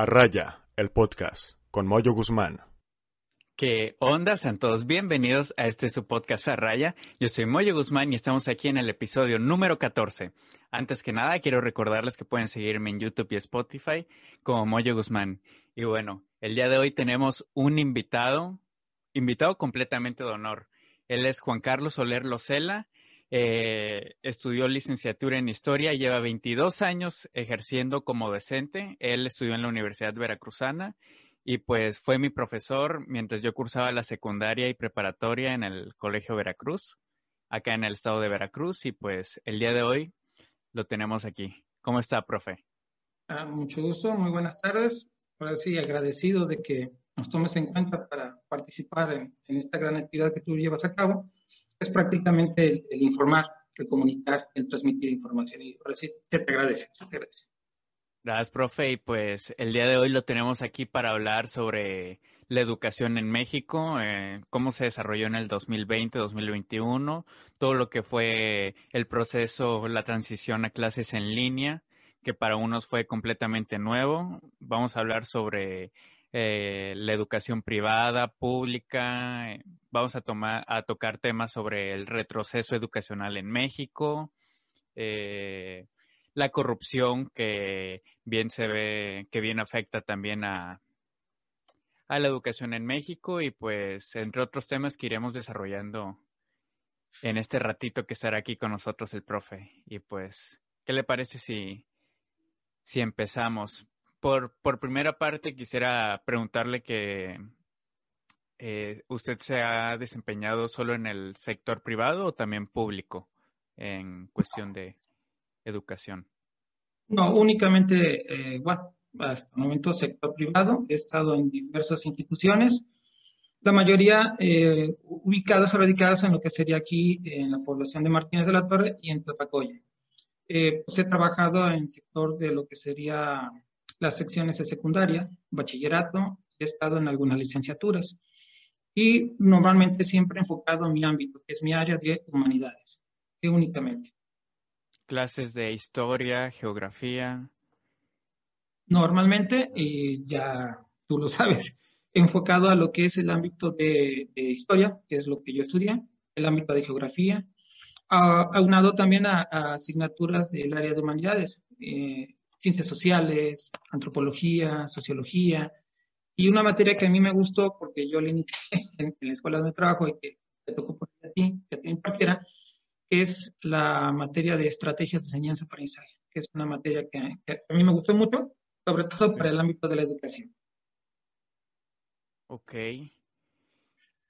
A Raya, el podcast, con Moyo Guzmán. ¿Qué onda, santos? Bienvenidos a este su podcast a Raya. Yo soy Moyo Guzmán y estamos aquí en el episodio número 14. Antes que nada, quiero recordarles que pueden seguirme en YouTube y Spotify como Moyo Guzmán. Y bueno, el día de hoy tenemos un invitado, invitado completamente de honor. Él es Juan Carlos Soler Locela. Eh, estudió licenciatura en historia, lleva 22 años ejerciendo como docente. Él estudió en la Universidad Veracruzana y pues fue mi profesor mientras yo cursaba la secundaria y preparatoria en el Colegio Veracruz, acá en el estado de Veracruz y pues el día de hoy lo tenemos aquí. ¿Cómo está, profe? Ah, mucho gusto, muy buenas tardes. Ahora sí, agradecido de que nos tomes en cuenta para participar en, esta gran actividad que tú llevas a cabo. Es prácticamente el, informar, el comunicar, el transmitir información. Y ahora sí, agradece, te agradece. Gracias, profe. Y pues el día de hoy lo tenemos aquí para hablar sobre la educación en México, eh, cómo se desarrolló en el 2020-2021, todo lo que fue el proceso, la transición a clases en línea, que para unos fue completamente nuevo. Vamos a hablar sobre eh, la educación privada, pública. Eh, vamos a, tomar, a tocar temas sobre el retroceso educacional en México. Eh, la corrupción que bien se ve, que bien afecta también a, a la educación en México y pues entre otros temas que iremos desarrollando en este ratito que estará aquí con nosotros el profe. Y pues, ¿qué le parece si, si empezamos? Por, por primera parte, quisiera preguntarle que eh, usted se ha desempeñado solo en el sector privado o también público en cuestión de educación? No, únicamente, eh, hasta el momento sector privado. He estado en diversas instituciones, la mayoría eh, ubicadas o radicadas en lo que sería aquí en la población de Martínez de la Torre y en Tlapacoya. Eh, pues he trabajado en el sector de lo que sería las secciones de secundaria, bachillerato, he estado en algunas licenciaturas. Y normalmente siempre enfocado en mi ámbito, que es mi área de humanidades, únicamente. Clases de historia, geografía? Normalmente, y ya tú lo sabes, enfocado a lo que es el ámbito de, historia, que es lo que yo estudié, el ámbito de geografía, aunado también a, asignaturas del área de humanidades, eh, ciencias sociales, antropología, sociología, y una materia que a mí me gustó porque yo la inicié en, la escuela de trabajo y que te tocó por a ti, que te impartiera, es la materia de estrategias de enseñanza-aprendizaje, que es una materia que, a mí me gustó mucho, sobre todo para el ámbito de la educación. Ok.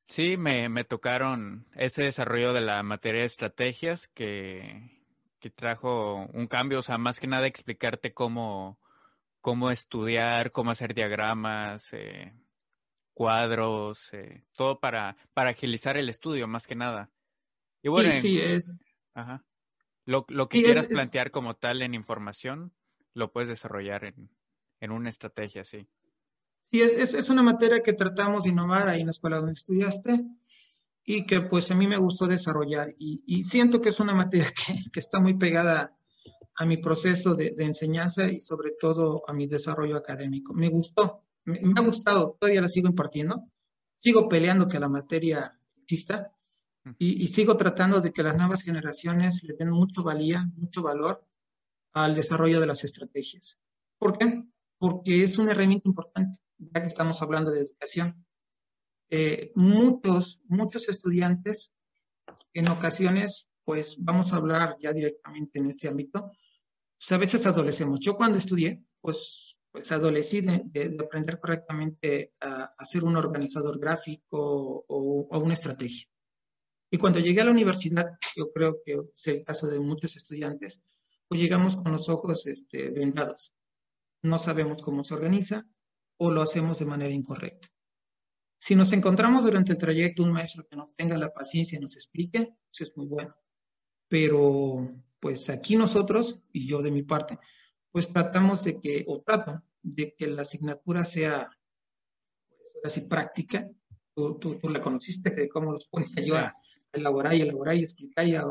Sí, me, me tocaron ese desarrollo de la materia de estrategias que, que, trajo un cambio, o sea, más que nada explicarte cómo, cómo estudiar, cómo hacer diagramas, eh, cuadros, eh, todo para, para agilizar el estudio, más que nada. Y bueno, sí, es. Ajá. Lo, que quieras plantear como tal en información, lo puedes desarrollar en, en una estrategia, sí. Sí, es, es, una materia que tratamos de innovar ahí en la escuela donde estudiaste y que pues a mí me gustó desarrollar y, y siento que es una materia que, que, está muy pegada a mi proceso de, de, enseñanza y sobre todo a mi desarrollo académico. Me gustó, me, me, ha gustado, todavía la sigo impartiendo, sigo peleando que la materia exista, y, sigo tratando de que las nuevas generaciones le den mucho valía, mucho valor al desarrollo de las estrategias. ¿Por qué? Porque es una herramienta importante, ya que estamos hablando de educación. Eh, muchos, muchos estudiantes en ocasiones, pues vamos a hablar ya directamente en este ámbito, pues a veces adolecemos. Yo cuando estudié, pues, pues adolecí de, aprender correctamente a, a, ser un organizador gráfico o, o una estrategia. Y cuando llegué a la universidad, yo creo que es el caso de muchos estudiantes, pues llegamos con los ojos este, vendados. No sabemos cómo se organiza o lo hacemos de manera incorrecta. Si nos encontramos durante el trayecto un maestro que nos tenga la paciencia y nos explique, eso es muy bueno. Pero pues aquí nosotros, y yo de mi parte, pues tratamos de que, o trato de que la asignatura sea pues, así práctica. Tú, tú, tú la conociste, de cómo los pone yo a, elaborar y elaborar y explicar y a,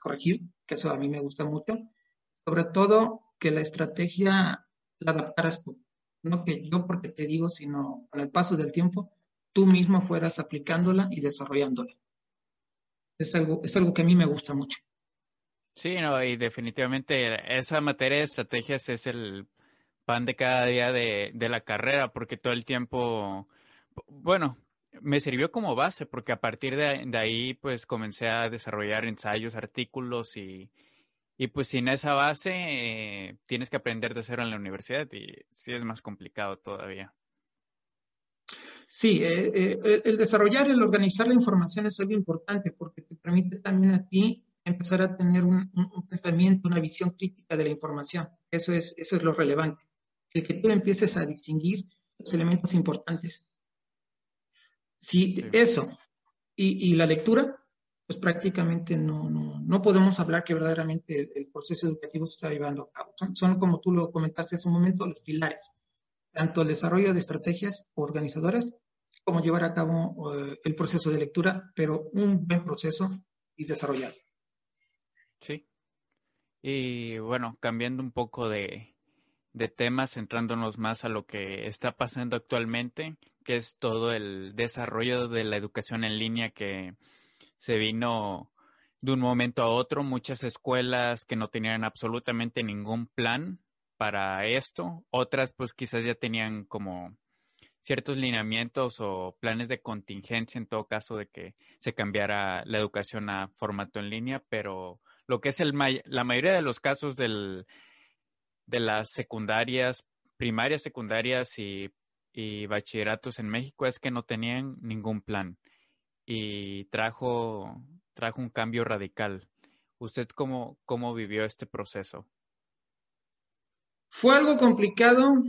corregir, que eso a mí me gusta mucho. Sobre todo que la estrategia la adaptaras tú. No que yo porque te digo, sino con el paso del tiempo, tú mismo fueras aplicándola y desarrollándola. Es algo, es algo que a mí me gusta mucho. Sí, no, y definitivamente esa materia de estrategias es el pan de cada día de, de la carrera, porque todo el tiempo, bueno, me sirvió como base, porque a partir de, de ahí, pues comencé a desarrollar ensayos, artículos y, y pues sin esa base eh, tienes que aprender de cero en la universidad y sí es más complicado todavía. Sí, eh, eh, el desarrollar, el organizar la información es algo importante porque te permite también a ti empezar a tener un, pensamiento, una visión crítica de la información. Eso es, eso es lo relevante. El que tú empieces a distinguir los elementos importantes. Si eso y, la lectura, pues prácticamente no, no, no, podemos hablar que verdaderamente el, proceso educativo se está llevando a cabo. Son, como tú lo comentaste hace un momento, los pilares. Tanto el desarrollo de estrategias organizadoras cómo llevar a cabo eh, el proceso de lectura, pero un buen proceso y desarrollado. Sí. Y bueno, cambiando un poco de, de temas, centrándonos más a lo que está pasando actualmente, que es todo el desarrollo de la educación en línea que se vino de un momento a otro. Muchas escuelas que no tenían absolutamente ningún plan para esto, otras pues quizás ya tenían como ciertos lineamientos o planes de contingencia en todo caso de que se cambiara la educación a formato en línea, pero lo que es el la mayoría de los casos del, de las secundarias, primarias, secundarias y, y bachilleratos en México es que no tenían ningún plan y trajo, trajo un cambio radical. ¿Usted cómo, cómo vivió este proceso? Fue algo complicado,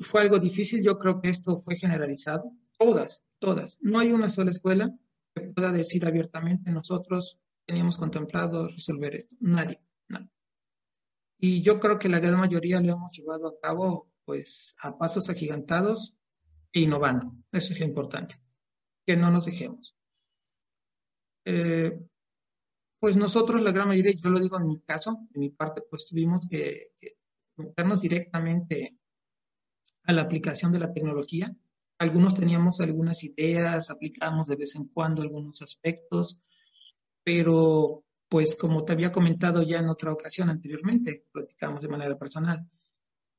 fue algo difícil. Yo creo que esto fue generalizado. Todas, todas. No hay una sola escuela que pueda decir abiertamente nosotros teníamos contemplado resolver esto. Nadie, nadie. Y yo creo que la gran mayoría lo hemos llevado a cabo pues a pasos agigantados e innovando. Eso es lo importante. Que no nos dejemos. Eh, pues nosotros, la gran mayoría, yo lo digo en mi caso, en mi parte, pues tuvimos que, que meternos directamente a la aplicación de la tecnología. Algunos teníamos algunas ideas, aplicamos de vez en cuando algunos aspectos, pero pues como te había comentado ya en otra ocasión anteriormente, platicamos de manera personal,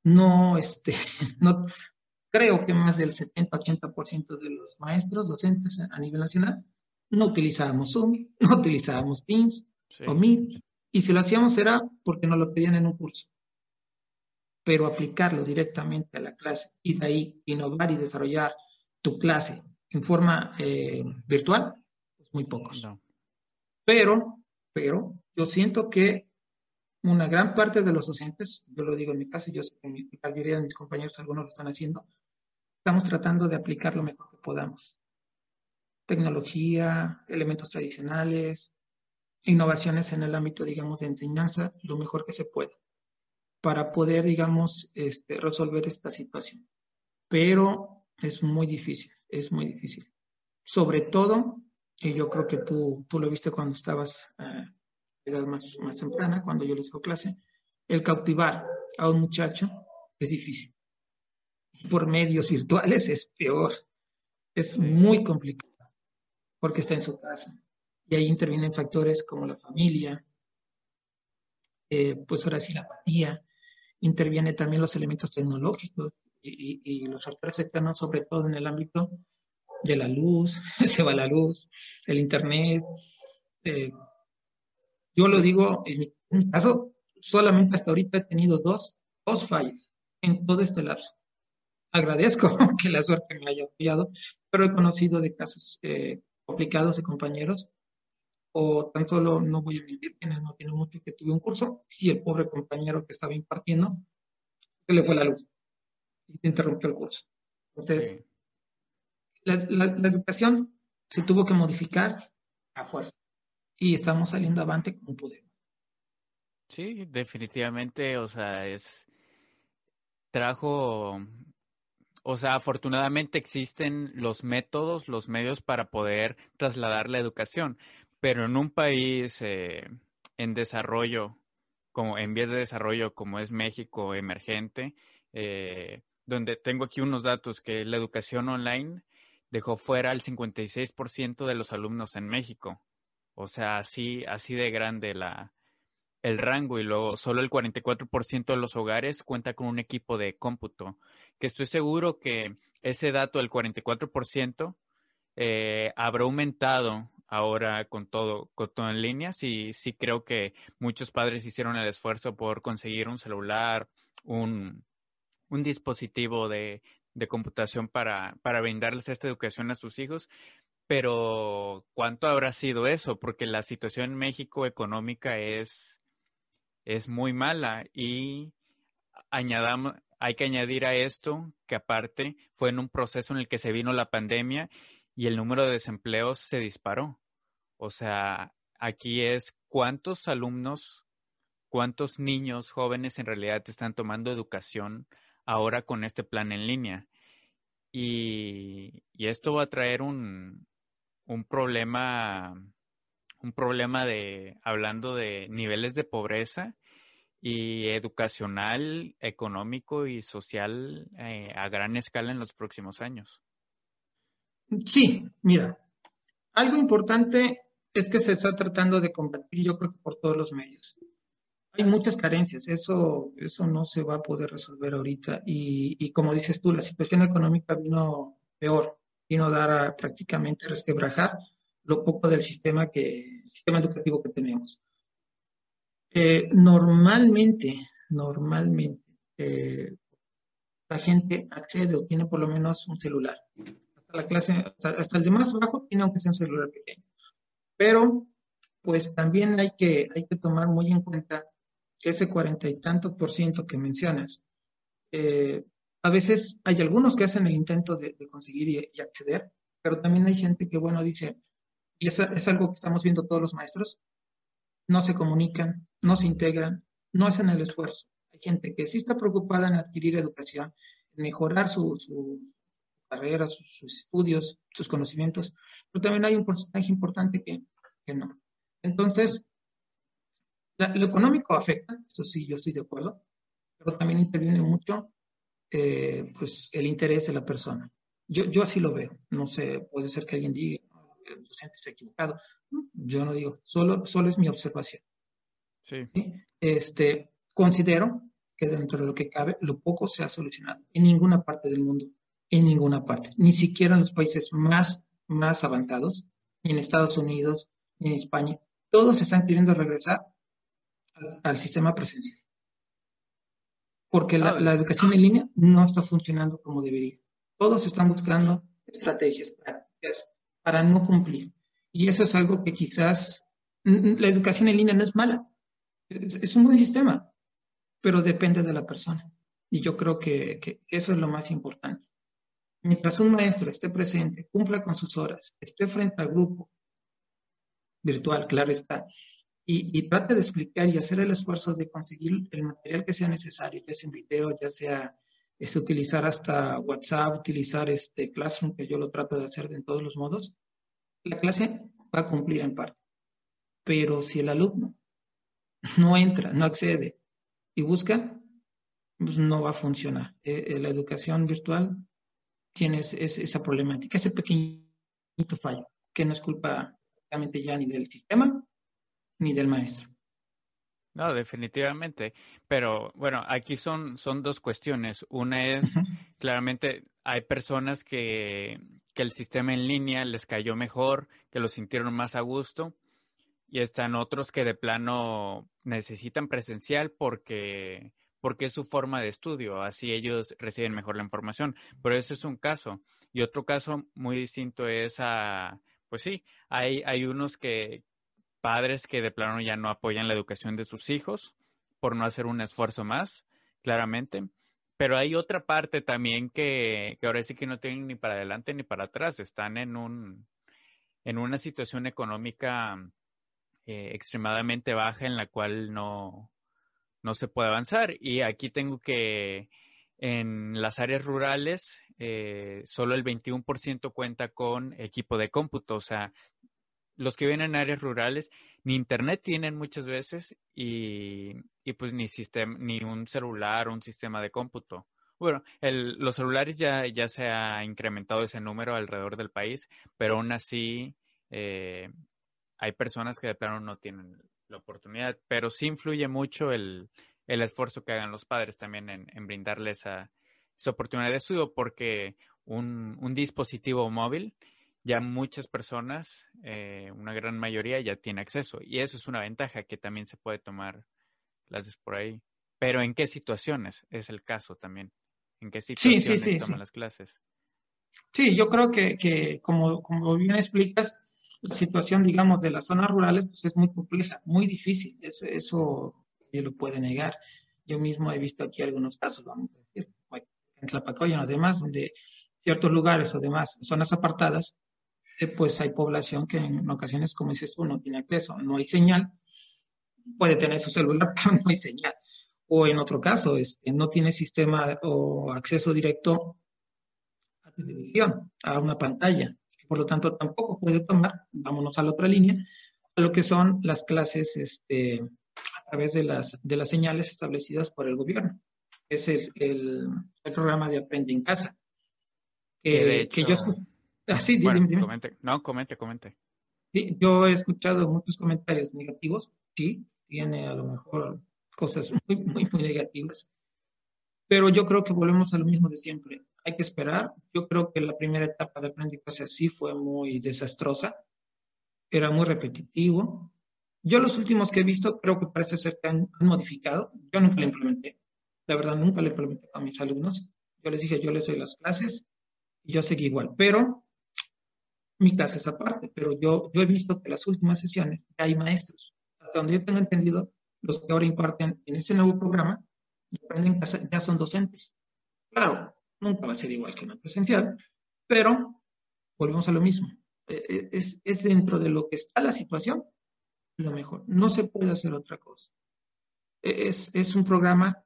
no, este, no, creo que más del 70-80% de los maestros, docentes a nivel nacional, no utilizábamos Zoom, no utilizábamos Teams o Meet, y si lo hacíamos era porque nos lo pedían en un curso pero aplicarlo directamente a la clase y de ahí innovar y desarrollar tu clase en forma eh, virtual, pues muy pocos. Pero, pero yo siento que una gran parte de los docentes, yo lo digo en mi caso, yo sé que la mayoría de mis compañeros, algunos lo están haciendo, estamos tratando de aplicar lo mejor que podamos. Tecnología, elementos tradicionales, innovaciones en el ámbito, digamos, de enseñanza, lo mejor que se pueda para poder, digamos, este, resolver esta situación. Pero es muy difícil, es muy difícil. Sobre todo, y yo creo que tú, tú lo viste cuando estabas eh, edad más, más temprana, cuando yo les hago clase, el cautivar a un muchacho es difícil. Por medios virtuales es peor, es muy complicado, porque está en su casa. Y ahí intervienen factores como la familia, eh, pues ahora sí la apatía, interviene también los elementos tecnológicos y, los factores externos, sobre todo en el ámbito de la luz, se va la luz, el internet. Eh, yo lo digo, en mi, caso, solamente hasta ahorita he tenido dos, dos fallos en todo este lapso. Agradezco que la suerte me haya apoyado, pero he conocido de casos eh, complicados de compañeros o tan solo, no voy a mentir, no tiene mucho que tuve un curso y el pobre compañero que estaba impartiendo se le fue la luz y se interrumpió el curso. Entonces, la, educación se tuvo que modificar a fuerza y estamos saliendo avante como podemos. Sí, definitivamente, o sea, es trajo, o sea, afortunadamente existen los métodos, los medios para poder trasladar la educación, pero en un país eh, en desarrollo, como en vías de desarrollo como es México emergente, eh, donde tengo aquí unos datos que la educación online dejó fuera al 56% de los alumnos en México. O sea, así, así de grande la, el rango y luego solo el 44% de los hogares cuenta con un equipo de cómputo, que estoy seguro que ese dato del 44% eh, habrá aumentado ahora con todo, con todo en línea. Sí, sí creo que muchos padres hicieron el esfuerzo por conseguir un celular, un, un dispositivo de, de computación para, para brindarles esta educación a sus hijos. Pero, ¿cuánto habrá sido eso? Porque la situación en México económica es, es muy mala y añadamos, hay que añadir a esto que aparte fue en un proceso en el que se vino la pandemia y el número de desempleos se disparó. O sea, aquí es cuántos alumnos, cuántos niños jóvenes en realidad están tomando educación ahora con este plan en línea. Y, esto va a traer un, un problema, un problema de, hablando de niveles de pobreza y educacional, económico y social eh, a gran escala en los próximos años. Sí, mira, algo importante es que se está tratando de combatir, yo creo que por todos los medios. Hay muchas carencias, eso, eso no se va a poder resolver ahorita. Y, como dices tú, la situación económica vino peor, vino a dar a prácticamente resquebrajar lo poco del sistema, que, sistema educativo que tenemos. Eh, normalmente, normalmente, eh, la gente accede o tiene por lo menos un celular la clase, hasta, el de más bajo tiene aunque sea un celular pequeño. Pero, pues también hay que, hay que tomar muy en cuenta que ese cuarenta y tantos por ciento que mencionas, eh, a veces hay algunos que hacen el intento de, conseguir y, acceder, pero también hay gente que, bueno, dice, y es, es algo que estamos viendo todos los maestros, no se comunican, no se integran, no hacen el esfuerzo. Hay gente que sí está preocupada en adquirir educación, en mejorar su, carrera, sus, estudios, sus conocimientos, pero también hay un porcentaje importante que, no. Entonces, lo económico afecta, eso sí, yo estoy de acuerdo, pero también interviene mucho eh, pues, el interés de la persona. Yo, yo así lo veo. No sé, puede ser que alguien diga, el docente está equivocado. Yo no digo, solo, solo es mi observación. Sí. Este, considero que dentro de lo que cabe, lo poco se ha solucionado en ninguna parte del mundo en ninguna parte, ni siquiera en los países más, más avanzados, ni en Estados Unidos, ni en España. Todos están queriendo regresar al, sistema presencial. Porque la, la, educación en línea no está funcionando como debería. Todos están buscando estrategias prácticas para no cumplir. Y eso es algo que quizás la educación en línea no es mala. Es, un buen sistema, pero depende de la persona. Y yo creo que, que eso es lo más importante. Mientras un maestro esté presente, cumpla con sus horas, esté frente al grupo virtual, claro está, y, trate de explicar y hacer el esfuerzo de conseguir el material que sea necesario, ya sea en video, ya sea es utilizar hasta WhatsApp, utilizar este Classroom, que yo lo trato de hacer en todos los modos, la clase va a cumplir en parte. Pero si el alumno no entra, no accede y busca, pues no va a funcionar. Eh, eh, la educación virtual tienes esa problemática, ese pequeñito fallo, que no es culpa realmente ya ni del sistema ni del maestro. No, definitivamente. Pero bueno, aquí son, son dos cuestiones. Una es, claramente, hay personas que, que el sistema en línea les cayó mejor, que lo sintieron más a gusto, y están otros que de plano necesitan presencial porque porque es su forma de estudio, así ellos reciben mejor la información. Pero eso es un caso. Y otro caso muy distinto es a, pues sí, hay, hay unos que, padres que de plano ya no apoyan la educación de sus hijos por no hacer un esfuerzo más, claramente. Pero hay otra parte también que, que ahora sí que no tienen ni para adelante ni para atrás, están en un, en una situación económica eh, extremadamente baja en la cual no, no se puede avanzar. Y aquí tengo que en las áreas rurales eh, solo el 21% cuenta con equipo de cómputo. O sea, los que vienen en áreas rurales ni internet tienen muchas veces y, pues ni sistema, ni un celular un sistema de cómputo. Bueno, los celulares ya, ya se ha incrementado ese número alrededor del país, pero aún así eh, hay personas que de plano no tienen la oportunidad, pero sí influye mucho el, esfuerzo que hagan los padres también en, brindarles esa, esa, oportunidad de estudio, porque un, un dispositivo móvil ya muchas personas, eh, una gran mayoría ya tiene acceso y eso es una ventaja que también se puede tomar clases por ahí. Pero ¿en qué situaciones es el caso también? ¿En qué situaciones sí, toman las clases? Sí, yo creo que, que como, como bien explicas, la situación, digamos, de las zonas rurales pues es muy compleja, muy difícil. Eso, eso yo lo puede negar. Yo mismo he visto aquí algunos casos, vamos a decir, en Tlapacoya y demás, donde ciertos lugares o demás, zonas apartadas, eh, pues hay población que en ocasiones, como dices tú, no tiene acceso, no hay señal, puede tener su celular, pero no hay señal. O en otro caso, este, no tiene sistema o acceso directo a televisión, a una pantalla, por lo tanto tampoco puede tomar, vámonos a la otra línea, a lo que son las clases este, a través de las, de las señales establecidas por el gobierno. Es el, el, programa de Aprende en Casa. que yo Ah, sí, dime, Comente. No, comente, comente. Sí, yo he escuchado muchos comentarios negativos. Sí, tiene a lo mejor cosas muy, muy, muy negativas. Pero yo creo que volvemos a lo mismo de siempre. Hay que esperar. Yo creo que la primera etapa de aprendizaje sí fue muy desastrosa. Era muy repetitivo. Yo los últimos que he visto creo que parece ser que han, han modificado. Yo nunca lo implementé. La verdad, nunca lo implementé a mis alumnos. Yo les dije, yo les doy las clases y yo seguí igual. Pero mi caso es aparte, pero yo, yo he visto que las últimas sesiones hay maestros. Hasta donde yo tengo entendido, los que ahora imparten en ese nuevo programa aprenden ya son docentes. Claro, nunca va a ser igual que una presencial, pero volvemos a lo mismo. E, e, es, es dentro de lo que está la situación lo mejor. No se puede hacer otra cosa. E, es, es un programa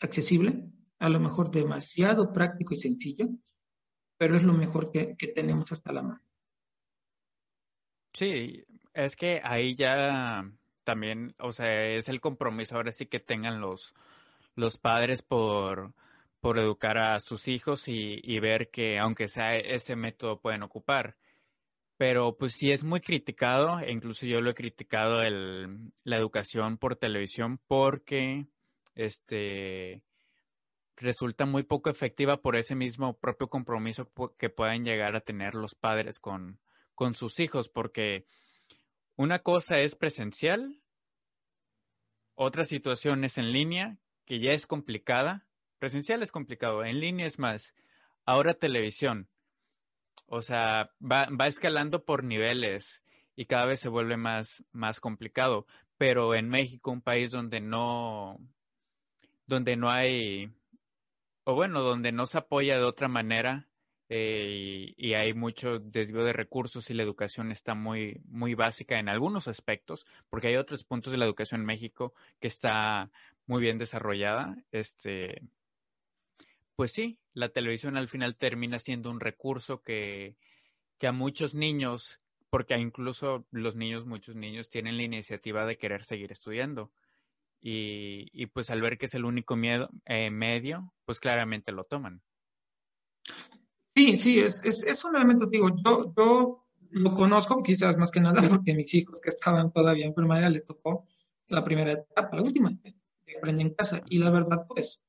accesible, a lo mejor demasiado práctico y sencillo, pero es lo mejor que, tenemos hasta la mano. Sí, es que ahí ya también, o sea, es el compromiso ahora sí que tengan los, los padres por, por educar a sus hijos y, ver que aunque sea ese método pueden ocupar. Pero pues sí es muy criticado, e incluso yo lo he criticado el, la educación por televisión porque este resulta muy poco efectiva por ese mismo propio compromiso que puedan llegar a tener los padres con, con sus hijos, porque una cosa es presencial, otra situación es en línea, que ya es complicada. Presencial es complicado, en línea es más. Ahora televisión. O sea, va, va escalando por niveles y cada vez se vuelve más, más complicado. Pero en México, un país donde no, donde no hay o bueno, donde no se apoya de otra manera eh, y, hay mucho desvío de recursos y la educación está muy, muy básica en algunos aspectos, porque hay otros puntos de la educación en México que está muy bien desarrollada. Este, pues sí, la televisión al final termina siendo un recurso que, que a muchos niños, porque incluso los niños, muchos niños tienen la iniciativa de querer seguir estudiando y, pues al ver que es el único miedo, eh, medio, pues claramente lo toman. Sí, sí, es, es, es un elemento, digo, yo, yo lo conozco quizás más que nada porque mis hijos que estaban todavía en primaria le tocó la primera etapa, la última, de aprender en casa, y la verdad, pues,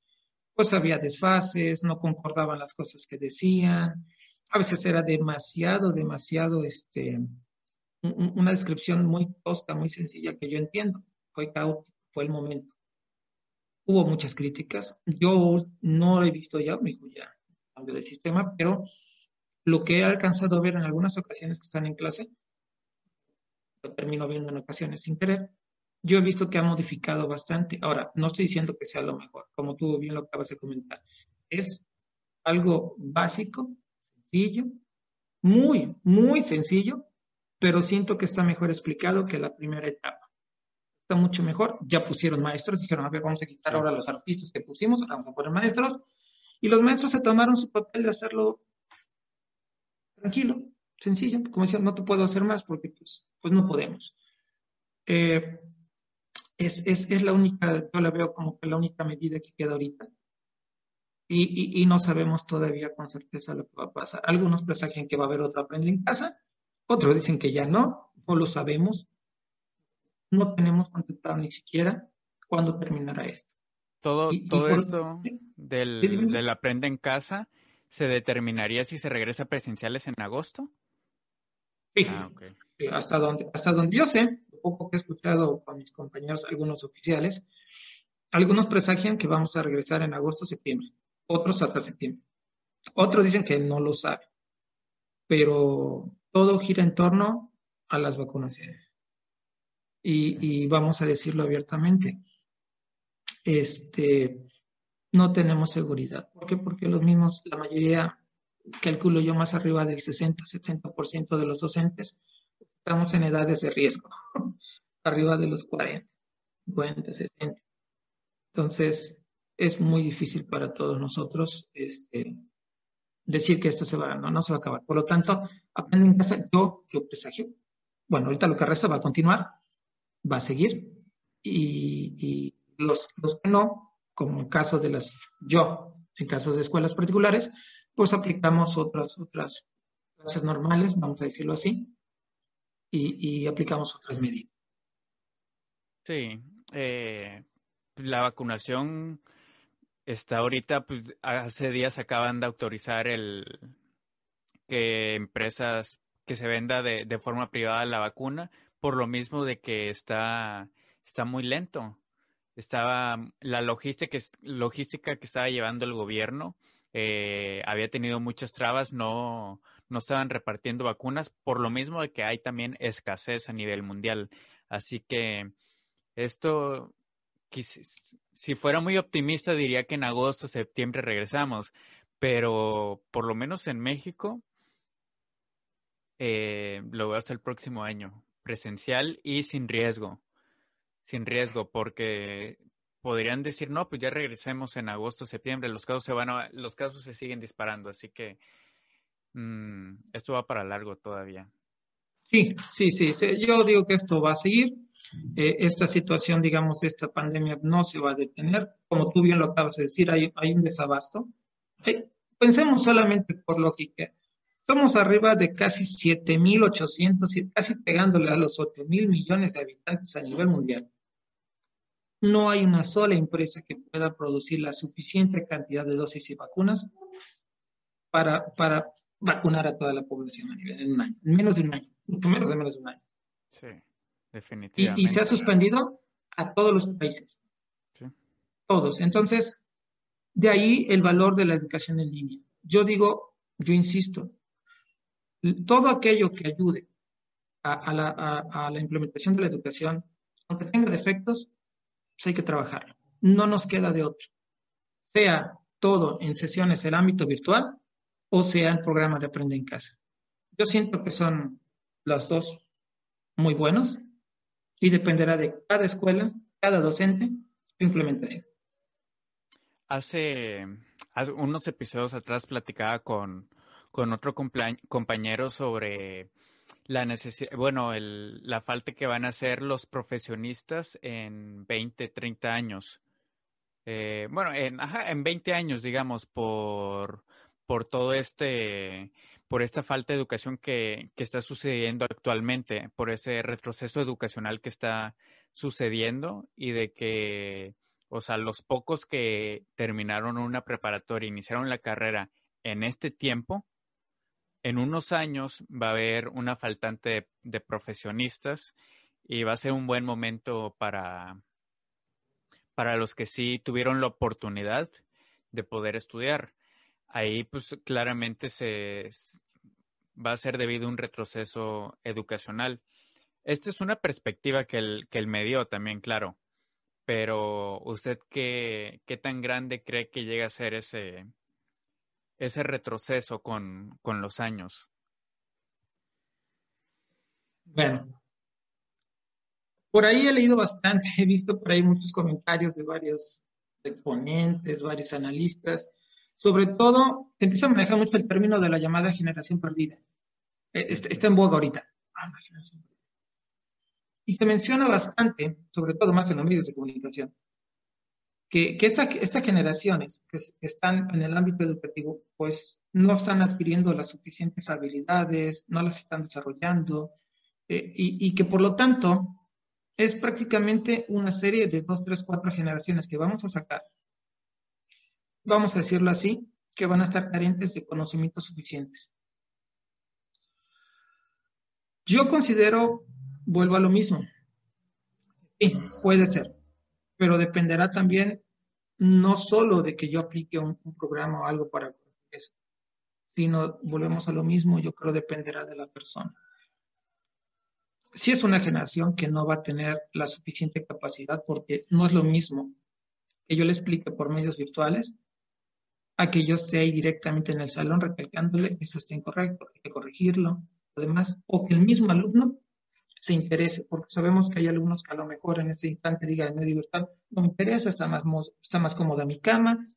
pues había desfases, no concordaban las cosas que decían, a veces era demasiado, demasiado, este, una descripción muy tosca, muy sencilla que yo entiendo, fue caótico fue el momento. Hubo muchas críticas. Yo no he visto ya, me dijo ya, cambio del sistema, pero lo que he alcanzado a ver en algunas ocasiones que están en clase, lo termino viendo en ocasiones sin querer, yo he visto que ha modificado bastante. Ahora, no estoy diciendo que sea lo mejor, como tú bien lo acabas de comentar. Es algo básico, sencillo, muy, muy sencillo, pero siento que está mejor explicado que la primera etapa está mucho mejor. Ya pusieron maestros, dijeron, a ver, vamos a quitar ahora los artistas que pusimos, ahora vamos a poner maestros. Y los maestros se tomaron su papel de hacerlo tranquilo, sencillo. Como decía, no te puedo hacer más porque pues, pues no podemos. Eh, es, es, es, la única, yo la veo como que la única medida que queda ahorita. y, y, no sabemos todavía con certeza lo que va a pasar. Algunos presagian que va a haber otro aprende en casa, otros dicen que ya no, no lo sabemos. No tenemos contemplado ni siquiera cuándo terminará esto. Todo, todo esto del, del aprende en casa se determinaría si se regresa presenciales en agosto. Sí, ah, hasta, donde, hasta donde yo sé, poco que he escuchado con mis compañeros, algunos oficiales, algunos presagian que vamos a regresar en agosto, septiembre otros hasta septiembre. Otros dicen que no lo saben, pero todo gira en torno a las vacunaciones. Y, vamos a decirlo abiertamente, este, no tenemos seguridad. ¿Por qué? Porque los mismos, la mayoría, calculo yo más arriba del 60-70% de los docentes, estamos en edades de riesgo, arriba de los 40, 50, 60. Entonces, es muy difícil para todos nosotros este, decir que esto se va, no, no se va a acabar. Por lo tanto, aprende en casa, yo, yo presagio, bueno, ahorita lo que resta va a continuar, va a seguir, y, los, los que no, como en caso de las, yo, en casos de escuelas particulares, pues aplicamos otras, otras clases normales, vamos a decirlo así, y, y aplicamos otras medidas. Sí, eh, la vacunación Está ahorita, pues hace días acaban de autorizar el que empresas que se venda de, de forma privada la vacuna, por lo mismo de que está, está muy lento. Estaba la logística, logística que estaba llevando el gobierno eh, había tenido muchas trabas, no, no estaban repartiendo vacunas, por lo mismo de que hay también escasez a nivel mundial. Así que esto si fuera muy optimista diría que en agosto, septiembre regresamos, pero por lo menos en México eh, lo veo hasta el próximo año, presencial y sin riesgo, sin riesgo, porque podrían decir, no, pues ya regresemos en agosto, septiembre, los casos se van a, los casos se siguen disparando, así que mm, esto va para largo todavía. Sí, sí, sí, yo digo que esto va a seguir eh, esta situación, digamos, esta pandemia no se va a detener. Como tú bien lo acabas de decir, hay, hay un desabasto. pensemos solamente por lógica. Somos arriba de casi 7.800, casi pegándole a los 8.000 millones de habitantes a nivel mundial. No hay una sola empresa que pueda producir la suficiente cantidad de dosis y vacunas para, para vacunar a toda la población a nivel en un año, en menos de un año, mucho menos de menos de un año. Sí. Y, se ha suspendido a todos los países. Todos. Entonces, de ahí el valor de la educación en línea. Yo digo, yo insisto, todo aquello que ayude a, la, implementación de la educación, aunque tenga defectos, pues hay que trabajarlo. No nos queda de otro. Sea todo en sesiones el ámbito virtual o sea en programas de aprender en casa. Yo siento que son los dos muy buenos y dependerá de cada escuela, cada docente, su implementación. Hace, unos episodios atrás platicaba con, con otro compañero sobre la necesidad, bueno, el, la falta que van a hacer los profesionistas en 20, 30 años. Eh, bueno, en, ajá, en 20 años, digamos, por, por todo este por esta falta de educación que, está sucediendo actualmente, por ese retroceso educacional que está sucediendo y de que, o sea, los pocos que terminaron una preparatoria, iniciaron la carrera en este tiempo, en unos años va a haber una faltante de, profesionistas y va a ser un buen momento para, para los que sí tuvieron la oportunidad de poder estudiar ahí pues claramente se va a ser debido a un retroceso educacional. Esta es una perspectiva que él, que me dio también, claro. Pero usted qué, qué tan grande cree que llega a ser ese, ese retroceso con, con los años? Bueno, por ahí he leído bastante, he visto por ahí muchos comentarios de varios exponentes, varios analistas, sobre todo, se empieza a manejar mucho el término de la llamada generación perdida. E, está, en boga ahorita. Ah, y se menciona bastante, sobre todo más en los medios de comunicación, que, que estas generaciones que, están en el ámbito educativo, pues no están adquiriendo las suficientes habilidades, no las están desarrollando, eh, y, y, que por lo tanto es prácticamente una serie de dos, tres, cuatro generaciones que vamos a sacar, vamos a decirlo así, que van a estar carentes de conocimientos suficientes. Yo considero, vuelvo a lo mismo, sí, puede ser, pero dependerá también no solo de que yo aplique un, programa o algo para eso, sino volvemos a lo mismo, yo creo dependerá de la persona. Si es una generación que no va a tener la suficiente capacidad porque no es lo mismo que yo le explique por medios virtuales a que yo esté ahí directamente en el salón recalcándole eso está incorrecto, hay que corregirlo, además, o que el mismo alumno se interese, porque sabemos que hay alumnos que a lo mejor en este instante digan medio virtual, no me interesa, está más, está más cómoda mi cama,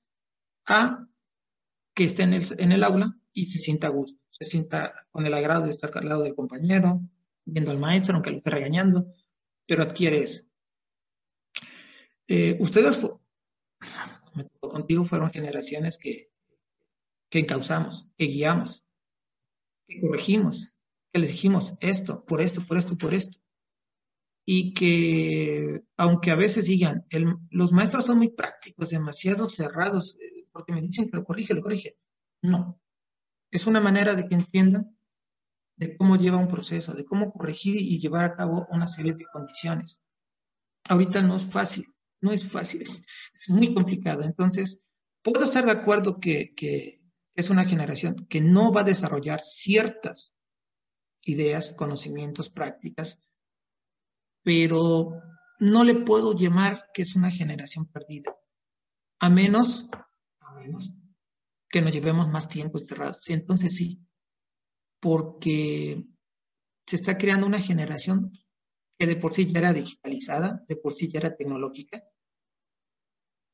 a que esté en el, en el aula y se sienta a gusto, se sienta con el agrado de estar al lado del compañero, viendo al maestro, aunque lo esté regañando, pero adquiere eso. Eh, ustedes, contigo, fueron generaciones que, que encauzamos, que guiamos, que corregimos, que les dijimos esto, por esto, por esto, por esto. Y que, aunque a veces digan, los maestros son muy prácticos, demasiado cerrados, eh, porque me dicen que lo corrige, lo corrige. No. Es una manera de que entiendan de cómo lleva un proceso, de cómo corregir y llevar a cabo una serie de condiciones. Ahorita no es fácil, no es fácil, es muy complicado. Entonces, puedo estar de acuerdo que, que es una generación que no va a desarrollar ciertas ideas, conocimientos, prácticas, pero no le puedo llamar que es una generación perdida, a menos, que nos llevemos más tiempo encerrados. Entonces sí, porque se está creando una generación que de por sí ya era digitalizada, de por sí ya era tecnológica,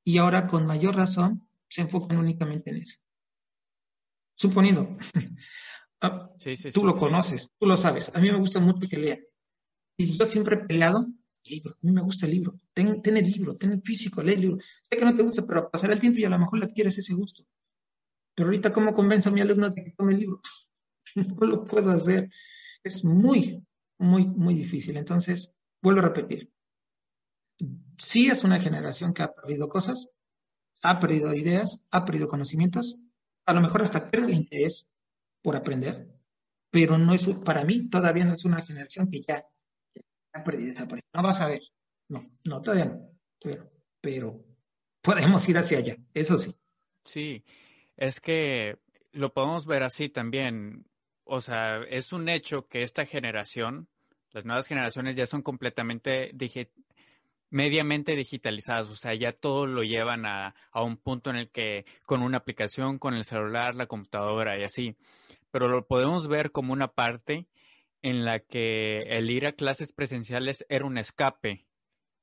y ahora con mayor razón se enfocan únicamente en eso. Suponiendo, Ah, tú lo conoces, tú lo sabes. A mí me gusta mucho que lean. Y yo siempre he peleado, a mí me gusta el libro. Ten, el libro, ten el físico, lee el libro. Sé que no te gusta, pero pasar el tiempo y a lo mejor le adquieres ese gusto. Pero ahorita, ¿cómo convenzo a mi alumno de que tome el libro? no lo puedo hacer. Es muy, muy, muy difícil. Entonces, vuelvo a repetir. Sí es una generación que ha perdido cosas, ha perdido ideas, ha perdido conocimientos, a lo mejor hasta pierde el interés por aprender, pero no es, para mí todavía no es una generación que ya, perdido esa No vas a ver, no, no, todavía no, pero, pero podemos ir hacia allá, eso sí. Sí, es que lo podemos ver así también. O sea, es un hecho que esta generación, las nuevas generaciones ya son completamente mediamente digitalizadas, o sea, ya todo lo llevan a, a, un punto en el que con una aplicación, con el celular, la computadora y así pero lo podemos ver como una parte en la que el ir a clases presenciales era un escape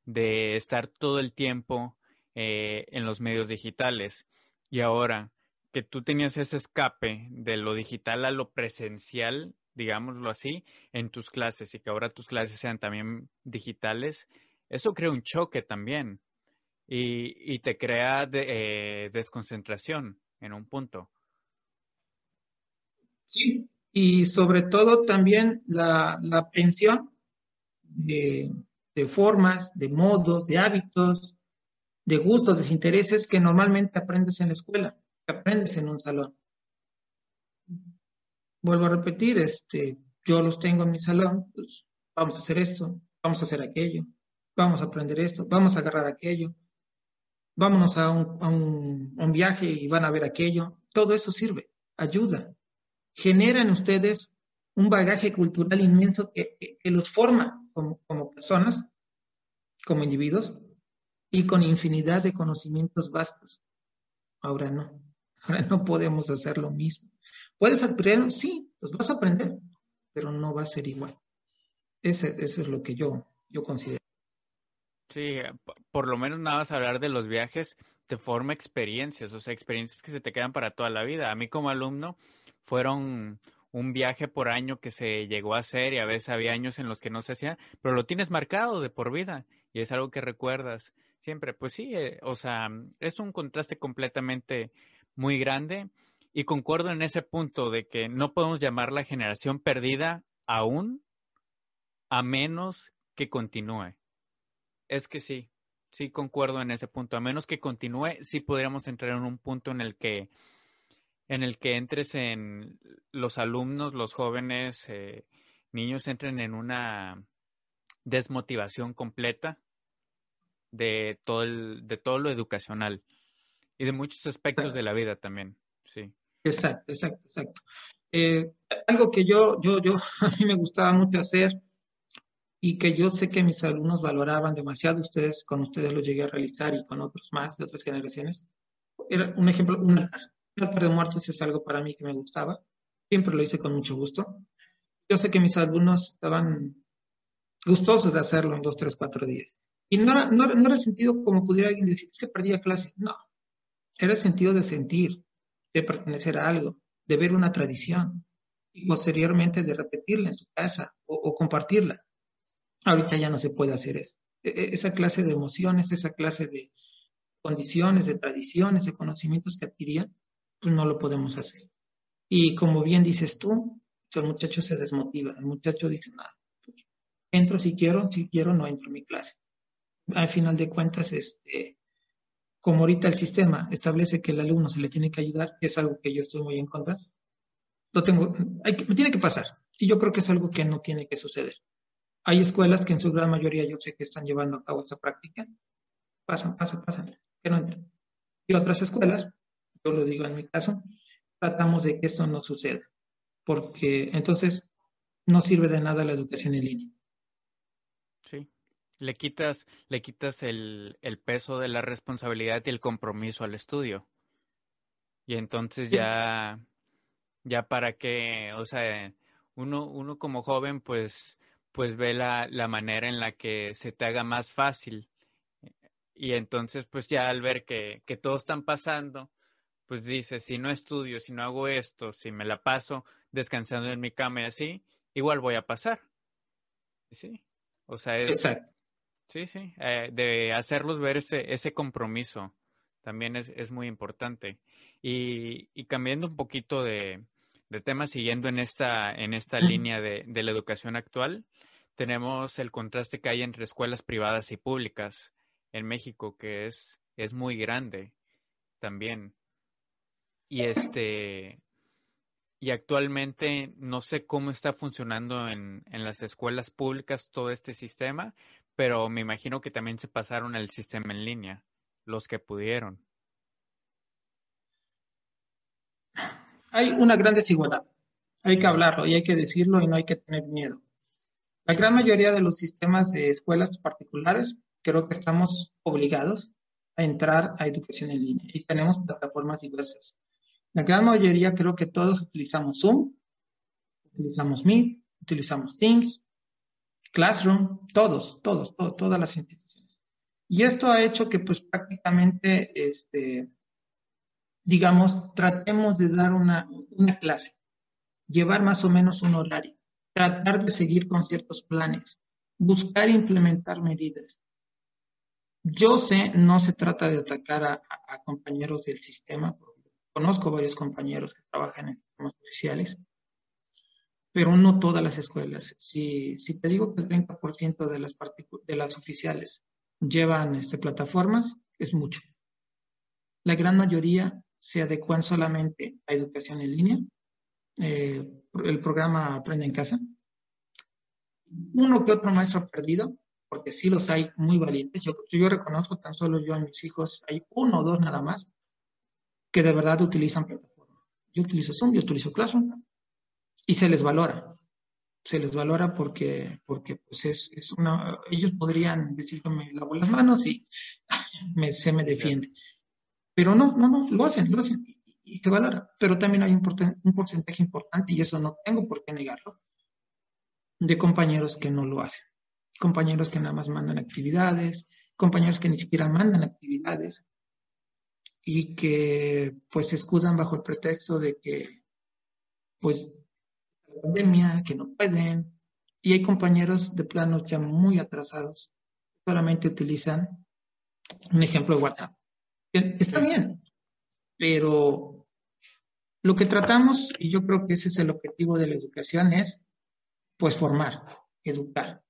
de estar todo el tiempo eh, en los medios digitales. Y ahora que tú tenías ese escape de lo digital a lo presencial, digámoslo así, en tus clases y que ahora tus clases sean también digitales, eso crea un choque también y, te crea eh, desconcentración en un punto. Sí, y sobre todo también la, la aprehensión de, formas, de modos, de hábitos, de gustos, de intereses que normalmente aprendes en la escuela, que aprendes en un salón. Vuelvo a repetir, este, yo los tengo en mi salón, pues vamos a hacer esto, vamos a hacer aquello, vamos a aprender esto, vamos a agarrar aquello, vámonos a un, a un, a un viaje y van a ver aquello. Todo eso sirve, ayuda, generan ustedes un bagaje cultural inmenso que, los forma como, personas, como individuos, y con infinidad de conocimientos vastos. Ahora no, ahora no podemos hacer lo mismo. ¿Puedes aprender? Sí, los vas a aprender, pero no va a ser igual. Ese, eso es lo que yo, yo considero. Sí, por lo menos nada más hablar de los viajes te forma experiencias, o sea, experiencias que se te quedan para toda la vida. A mí como alumno, fueron un viaje por año que se llegó a hacer y a veces había años en los que no se hacía, pero lo tienes marcado de por vida y es algo que recuerdas. siempre, pues sí, eh, o sea, es un contraste completamente muy grande y concuerdo en ese punto de que no podemos llamar la generación perdida aún a menos que continúe. Es que sí, sí concuerdo en ese punto. A menos que continúe, sí podríamos entrar en un punto en el que en el que entres en los alumnos, los jóvenes, eh, niños entren en una desmotivación completa de todo el, de todo lo educacional y de muchos aspectos de la vida también, sí. Exacto, exacto, exacto. Eh, algo que yo, yo, yo, a mí me gustaba mucho hacer y que yo sé que mis alumnos valoraban demasiado, ustedes, con ustedes lo llegué a realizar y con otros más de otras generaciones. Era un ejemplo, un altar. Un altar de muertos es algo para mí que me gustaba. Siempre lo hice con mucho gusto. Yo sé que mis alumnos estaban gustosos de hacerlo en dos, tres, cuatro días. Y no, no, no era el sentido como pudiera alguien decir, es que perdía clase. No. Era el sentido de sentir, de pertenecer a algo, de ver una tradición y posteriormente de repetirla en su casa o compartirla. Ahorita ya no se puede hacer eso. E, e, esa clase de emociones, esa clase de condiciones, de tradiciones, de conocimientos que adquirían, pues no lo podemos hacer. Y como bien dices tú, el muchacho se desmotiva, el muchacho dice, no, entro si quiero, si quiero no entro en mi clase. Al final de cuentas, este, como ahorita el sistema establece que el alumno se le tiene que ayudar, es algo que yo estoy muy en contra, lo tengo, hay me tiene que pasar. Y yo creo que es algo que no tiene que suceder. Hay escuelas que en su gran mayoría yo sé que están llevando a cabo esa práctica. Pasan, pasan, pasan, que no entren. Y otras escuelas, yo lo digo en mi caso, tratamos de que esto no suceda, porque entonces no sirve de nada la educación en línea. Sí, le quitas, le quitas el, el peso de la responsabilidad y el compromiso al estudio. Y entonces ya, ya para qué, o sea, uno, uno como joven, pues pues ve la, la manera en la que se te haga más fácil. Y entonces, pues ya al ver que, que todos están pasando, pues dices, si no estudio, si no hago esto, si me la paso descansando en mi cama y así, igual voy a pasar. Sí. O sea, es, sí, sí, eh, de hacerlos ver ese, ese compromiso también es, es muy importante. Y, y cambiando un poquito de, de tema, siguiendo en esta, en esta línea de, de la educación actual, tenemos el contraste que hay entre escuelas privadas y públicas en México, que es, es muy grande también. Y este y actualmente no sé cómo está funcionando en, en las escuelas públicas todo este sistema, pero me imagino que también se pasaron al sistema en línea, los que pudieron. Hay una gran desigualdad. Hay que hablarlo y hay que decirlo y no hay que tener miedo. La gran mayoría de los sistemas de escuelas particulares creo que estamos obligados a entrar a educación en línea y tenemos plataformas diversas. La gran mayoría creo que todos utilizamos Zoom, utilizamos Meet, utilizamos Teams, Classroom, todos, todos, todas las instituciones. Y esto ha hecho que pues prácticamente, este, digamos, tratemos de dar una, clase, llevar más o menos un horario tratar de seguir con ciertos planes, buscar implementar medidas. Yo sé, no se trata de atacar a, compañeros del sistema, conozco varios compañeros que trabajan en sistemas oficiales, pero no todas las escuelas. Si, te digo que el 30% de las, de las oficiales llevan este, plataformas, es mucho. La gran mayoría se adecuan solamente a educación en línea eh, el programa Aprende en Casa. Uno que otro maestro perdido, porque sí los hay muy valientes. Yo, yo reconozco, tan solo yo a mis hijos, hay uno o dos nada más que de verdad utilizan plataforma. Yo utilizo Zoom, yo utilizo Classroom y se les valora. Se les valora porque, porque pues es, es una, ellos podrían decir que me lavo las manos y me, se me defiende. Pero no, no, no, lo hacen, lo hacen y se valora, pero también hay un, un porcentaje importante, y eso no tengo por qué negarlo, de compañeros que no lo hacen. Compañeros que nada más mandan actividades, compañeros que ni siquiera mandan actividades y que pues se escudan bajo el pretexto de que pues la pandemia, que no pueden, y hay compañeros de planos ya muy atrasados, solamente utilizan un ejemplo de WhatsApp. Está bien, pero lo que tratamos, y yo creo que ese es el objetivo de la educación, es pues formar, educar.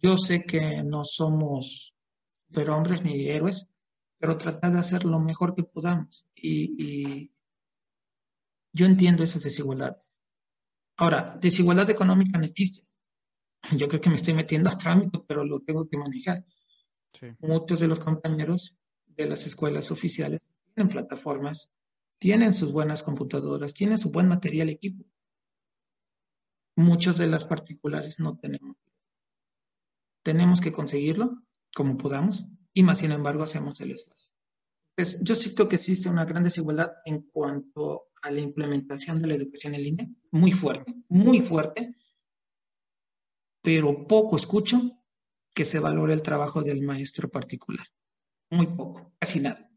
Yo sé que no somos superhombres ni héroes, pero tratar de hacer lo mejor que podamos. Y, yo entiendo esas desigualdades. Ahora, desigualdad económica no existe. Yo creo que me estoy metiendo a trámite, pero lo tengo que manejar. Muchos de los compañeros de las escuelas oficiales tienen plataformas, tienen sus buenas computadoras, tienen su buen material equipo. Muchos de las particulares no tenemos. Tenemos que conseguirlo como podamos y más sin embargo hacemos el esfuerzo. Entonces, yo siento que existe una gran desigualdad en cuanto a la implementación de la educación en línea, muy fuerte, muy fuerte, pero poco escucho que se valore el trabajo del maestro particular. Muy poco, casi nada.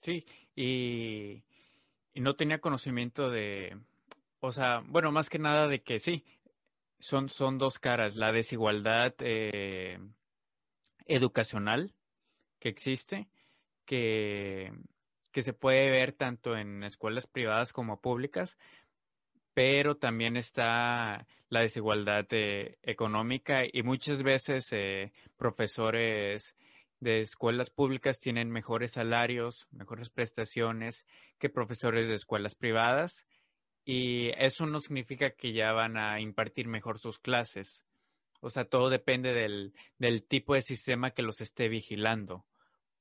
Sí, y, no tenía conocimiento de, o sea, bueno, más que nada de que sí, son, son dos caras, la desigualdad eh, educacional que existe, que, que se puede ver tanto en escuelas privadas como públicas, pero también está la desigualdad eh, económica y muchas veces eh, profesores de escuelas públicas tienen mejores salarios, mejores prestaciones que profesores de escuelas privadas y eso no significa que ya van a impartir mejor sus clases. O sea, todo depende del, del tipo de sistema que los esté vigilando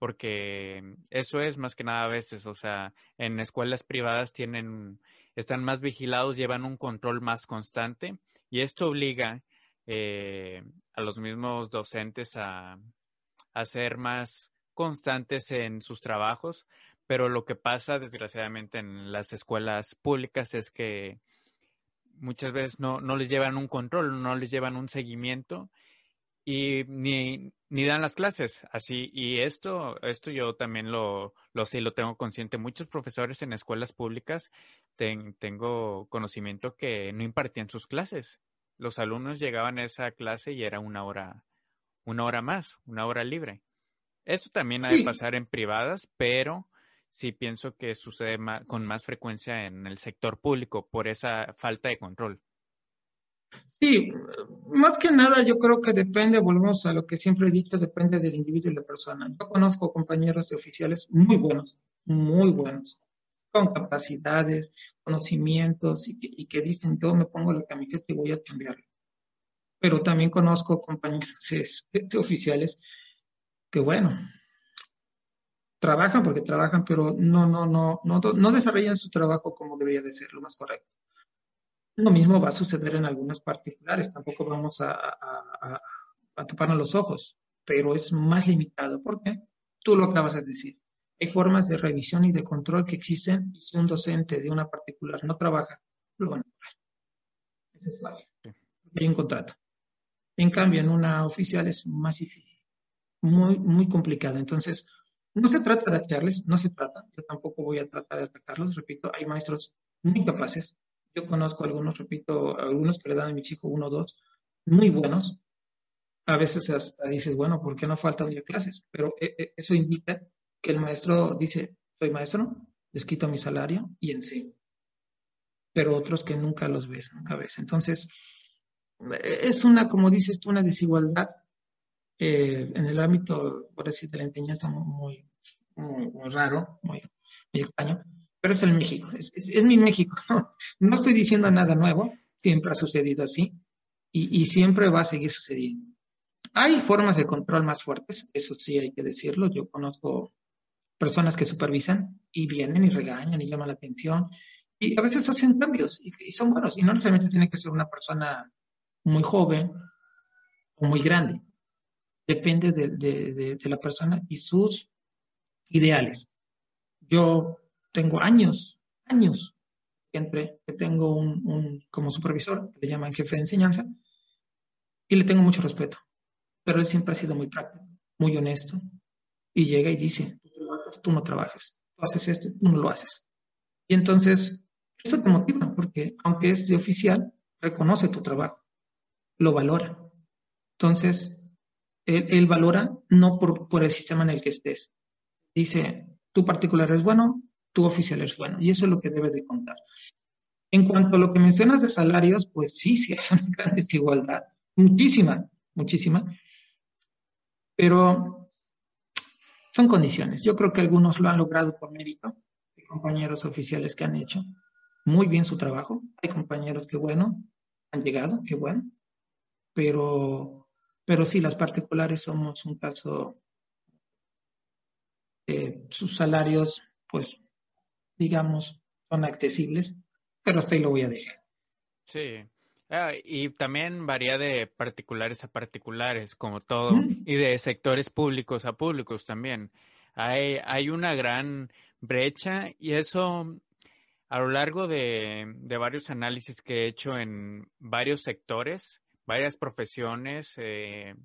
porque eso es más que nada a veces, o sea, en escuelas privadas tienen, están más vigilados, llevan un control más constante y esto obliga eh, a los mismos docentes a, a ser más constantes en sus trabajos, pero lo que pasa desgraciadamente en las escuelas públicas es que muchas veces no, no les llevan un control, no les llevan un seguimiento y ni, ni dan las clases. Así y esto esto yo también lo, lo sé y lo tengo consciente. Muchos profesores en escuelas públicas tengo conocimiento que no impartían sus clases. Los alumnos llegaban a esa clase y era una hora una hora más una hora libre. Esto también ha de pasar en privadas pero sí pienso que sucede con más frecuencia en el sector público por esa falta de control Sí, más que nada yo creo que depende, volvemos a lo que siempre he dicho, depende del individuo y la persona. Yo conozco compañeros de oficiales muy buenos, muy buenos, con capacidades, conocimientos y que, dicen yo me pongo la camiseta y voy a cambiarlo. Pero también conozco compañeros de, oficiales que bueno, trabajan porque trabajan, pero no, no, no, no, no desarrollan su trabajo como debería de ser, lo más correcto. Lo mismo va a suceder en algunos particulares, tampoco vamos a, a, a, taparnos los ojos, pero es más limitado. ¿Por qué? Tú lo acabas de decir. Hay formas de revisión y de control que existen y si un docente de una particular no trabaja, lo van a cobrar. es fácil. Hay un contrato. En cambio, en una oficial es más difícil, muy, muy complicado. Entonces, no se trata de atacarles, no se trata, yo tampoco voy a tratar de atacarlos, repito, hay maestros muy capaces, yo conozco algunos, repito, algunos que le dan a mi chico uno o dos, muy buenos. A veces hasta dices, bueno, ¿por qué no faltan ya clases? Pero eh, eh, eso indica que el maestro dice, soy maestro, les quito mi salario y enseño. Pero otros que nunca los ves, nunca ves. Entonces, eh, es una, como dices tú, una desigualdad en el ámbito, por decir, de la enseñanza muy, muy, muy raro, muy, muy extraño pero es el México, es, mi México. No, estoy diciendo nada nuevo, siempre ha sucedido así y, siempre va a seguir sucediendo. Hay formas de control más fuertes, eso sí hay que decirlo. Yo conozco personas que supervisan y vienen y regañan y llaman la atención y a veces hacen cambios y, son buenos y no necesariamente tiene que ser una persona muy joven o muy grande. Depende de la persona y sus ideales. Yo tengo años, años siempre que tengo un, como supervisor, le llaman jefe de enseñanza, y le tengo mucho respeto. Pero él siempre ha sido muy práctico, muy honesto, y llega y dice, tú trabajas, tú no trabajas, tú haces esto, tú no lo haces. Y entonces, eso te motiva, porque aunque es de oficial, reconoce tu trabajo, lo valora. Entonces, él, valora no por, el sistema en el que estés. Dice, tu particular es bueno, tu oficial es bueno, y eso es lo que debes de contar. En cuanto a lo que mencionas de salarios, pues sí, sí hay una gran desigualdad, muchísima, muchísima, pero son condiciones. Yo creo que algunos lo han logrado por mérito, hay compañeros oficiales que han hecho muy bien su trabajo, hay compañeros que, bueno, han llegado, qué bueno, pero, pero sí, las particulares somos un caso, eh, sus salarios, pues, digamos, son accesibles, pero hasta ahí lo voy a dejar. Sí. Ah, y también varía de particulares a particulares, como todo, y de sectores públicos a públicos también. Hay, hay una gran brecha y eso a lo largo de, varios análisis que he hecho en varios sectores, varias profesiones, eh,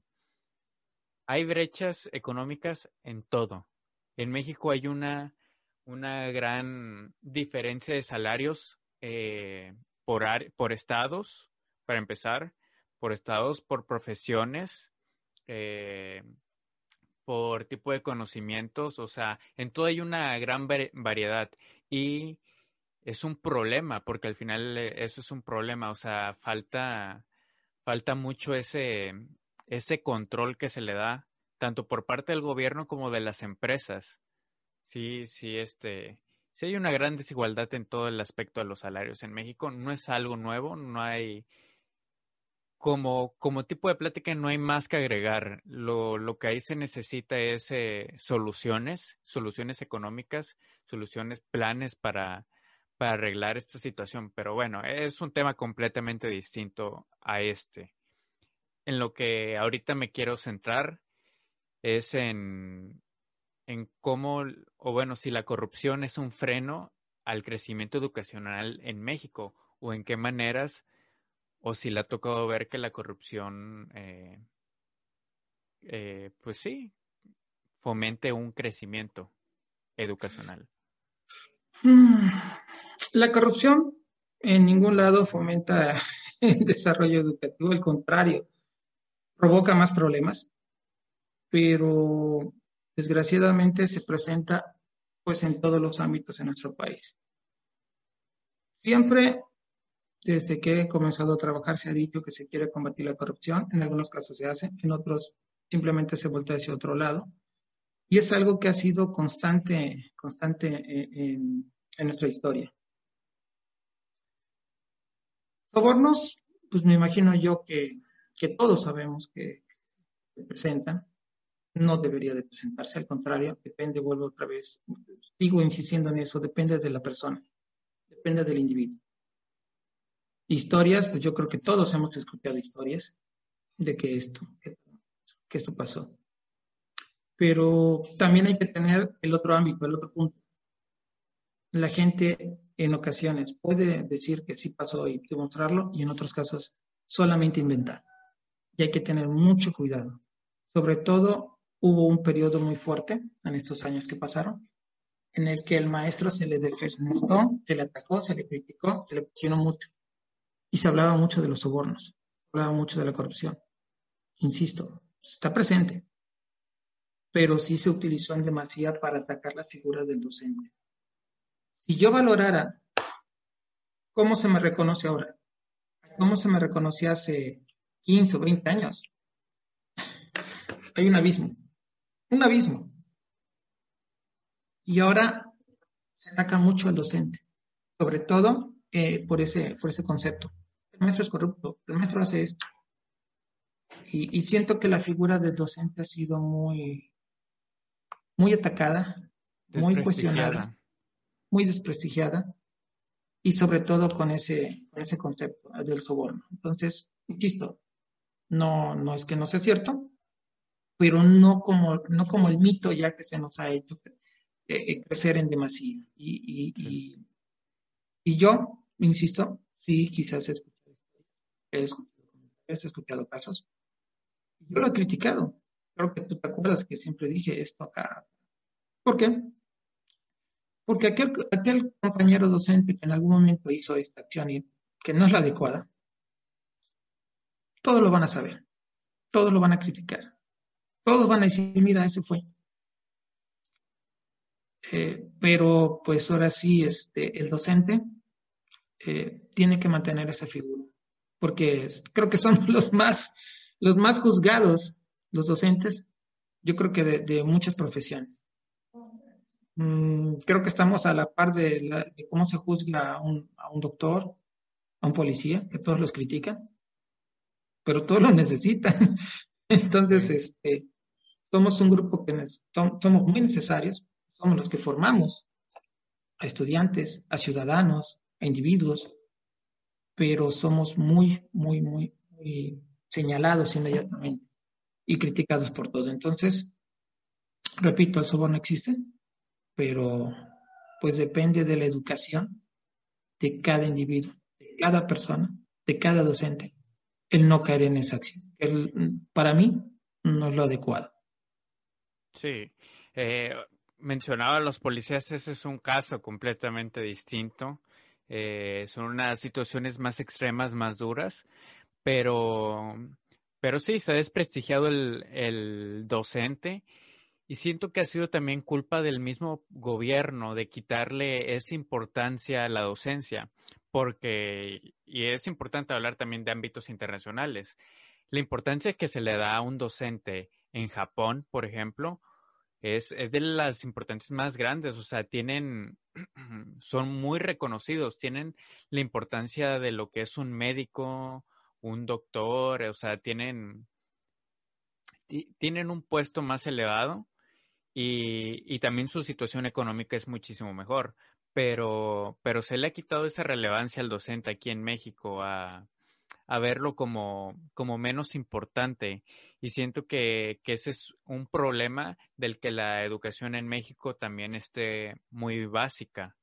hay brechas económicas en todo. En México hay una, una gran diferencia de salarios eh, por, por estados, para empezar, por estados, por profesiones, eh, por tipo de conocimientos, o sea, en todo hay una gran variedad y es un problema, porque al final eso es un problema, o sea, falta, falta mucho ese, ese control que se le da, tanto por parte del gobierno como de las empresas. Sí, sí, este, sí hay una gran desigualdad en todo el aspecto de los salarios en México. No es algo nuevo, no hay, como, como tipo de plática no hay más que agregar. Lo, lo que ahí se necesita es eh, soluciones, soluciones económicas, soluciones, planes para, para arreglar esta situación. Pero bueno, es un tema completamente distinto a este. En lo que ahorita me quiero centrar es en, en cómo, o bueno, si la corrupción es un freno al crecimiento educacional en México, o en qué maneras, o si le ha tocado ver que la corrupción, eh, eh, pues sí, fomente un crecimiento educacional. La corrupción en ningún lado fomenta el desarrollo educativo, al contrario, provoca más problemas, pero desgraciadamente se presenta pues en todos los ámbitos en nuestro país. Siempre desde que he comenzado a trabajar se ha dicho que se quiere combatir la corrupción, en algunos casos se hace, en otros simplemente se voltea hacia otro lado. Y es algo que ha sido constante, constante eh, en nuestra historia. Sobornos, pues me imagino yo que, todos sabemos que presentan, no debería de presentarse, al contrario, depende, vuelvo otra vez, sigo insistiendo en eso, depende de la persona, depende del individuo. Historias, pues yo creo que todos hemos escuchado historias de que esto, que esto pasó. Pero también hay que tener el otro ámbito, el otro punto. La gente en ocasiones puede decir que sí pasó y demostrarlo y en otros casos solamente inventar. Y hay que tener mucho cuidado. Sobre todo hubo un periodo muy fuerte en estos años que pasaron en el que el maestro se le defendió, se le atacó, se le criticó, se le presionó mucho. Y se hablaba mucho de los sobornos, hablaba mucho de la corrupción. Insisto, está presente, pero sí se utilizó en demasía para atacar la figura del docente. Si yo valorara cómo se me reconoce ahora, cómo se me reconocía hace 15 o 20 años, hay un abismo, un abismo. Y ahora se ataca mucho al docente, sobre todo eh, por, ese, por ese concepto. El maestro es corrupto, el maestro hace esto. Y, y, siento que la figura del docente ha sido muy, muy atacada, muy cuestionada muy desprestigiada y sobre todo con ese, con ese concepto del soborno. Entonces, insisto, no, no es que no sea cierto, pero no como, no como el mito ya que se nos ha hecho eh, crecer en demasía. Y, y, y, yo, insisto, sí, quizás he escuchado, he escuchado, he escuchado casos. Yo lo he criticado. Creo que tú te acuerdas que siempre dije esto acá. ¿Por qué? Porque aquel, compañero docente que en algún momento hizo esta acción y que no es la adecuada, todos lo van a saber, todos lo van a criticar. todos van a decir, mira, ese fue. Eh, pero pues ahora sí, este, el docente eh, tiene que mantener esa figura, porque creo que son los más, los más juzgados, los docentes, yo creo que de, muchas profesiones. Mm, creo que estamos a la par de, cómo se juzga a un, a un, doctor, a un policía, que todos los critican, pero todos lo necesitan. Entonces, este, somos un grupo que somos muy necesarios, somos los que formamos a estudiantes, a ciudadanos, a individuos, pero somos muy, muy, muy, muy señalados inmediatamente y criticados por todo. Entonces, repito, el soborno existe, pero pues depende de la educación de cada individuo, de cada persona, de cada docente, el no caer en esa acción. El, para mí no es lo adecuado. Sí. Eh, mencionaba a los policías, ese es un caso completamente distinto. Eh, son unas situaciones más extremas, más duras, pero, pero sí, se ha desprestigiado el, el docente y siento que ha sido también culpa del mismo gobierno de quitarle esa importancia a la docencia, porque, y es importante hablar también de ámbitos internacionales, la importancia que se le da a un docente en Japón, por ejemplo, es, es de las importantes más grandes, o sea, tienen, son muy reconocidos, tienen la importancia de lo que es un médico, un doctor, o sea, tienen, tienen un puesto más elevado y, también su situación económica es muchísimo mejor, pero, pero se le ha quitado esa relevancia al docente aquí en México a, a verlo como, como menos importante. Y siento que, que, ese es un problema del que la educación en México también esté muy básica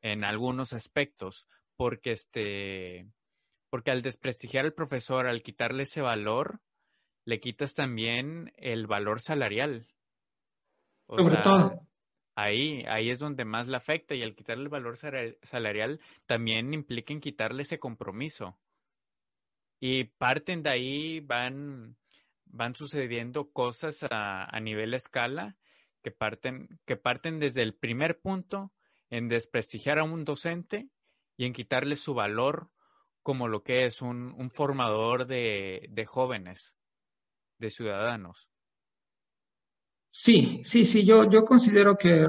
en algunos aspectos, porque este, porque al desprestigiar al profesor, al quitarle ese valor, le quitas también el valor salarial. Sobre todo. Ahí, ahí es donde más le afecta y al quitarle el valor salarial también implica en quitarle ese compromiso. Y parten de ahí, van, van sucediendo cosas a, a nivel escala que parten, que parten desde el primer punto en desprestigiar a un docente y en quitarle su valor como lo que es un, un formador de, de jóvenes, de ciudadanos. Sí, sí, sí, yo, yo considero que,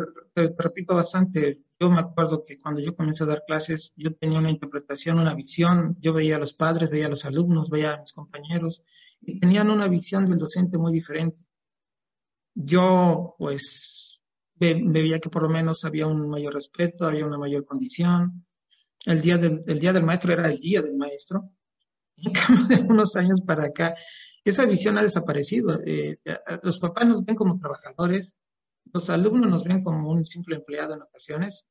repito bastante, yo me acuerdo que cuando yo comencé a dar clases, yo tenía una interpretación, una visión, yo veía a los padres, veía a los alumnos, veía a mis compañeros, y tenían una visión del docente muy diferente. Yo, pues, veía que por lo menos había un mayor respeto, había una mayor condición. El día del, el día del maestro era el día del maestro. En cambio de unos años para acá, esa visión ha desaparecido. Eh, los papás nos ven como trabajadores, los alumnos nos ven como un simple empleado en ocasiones.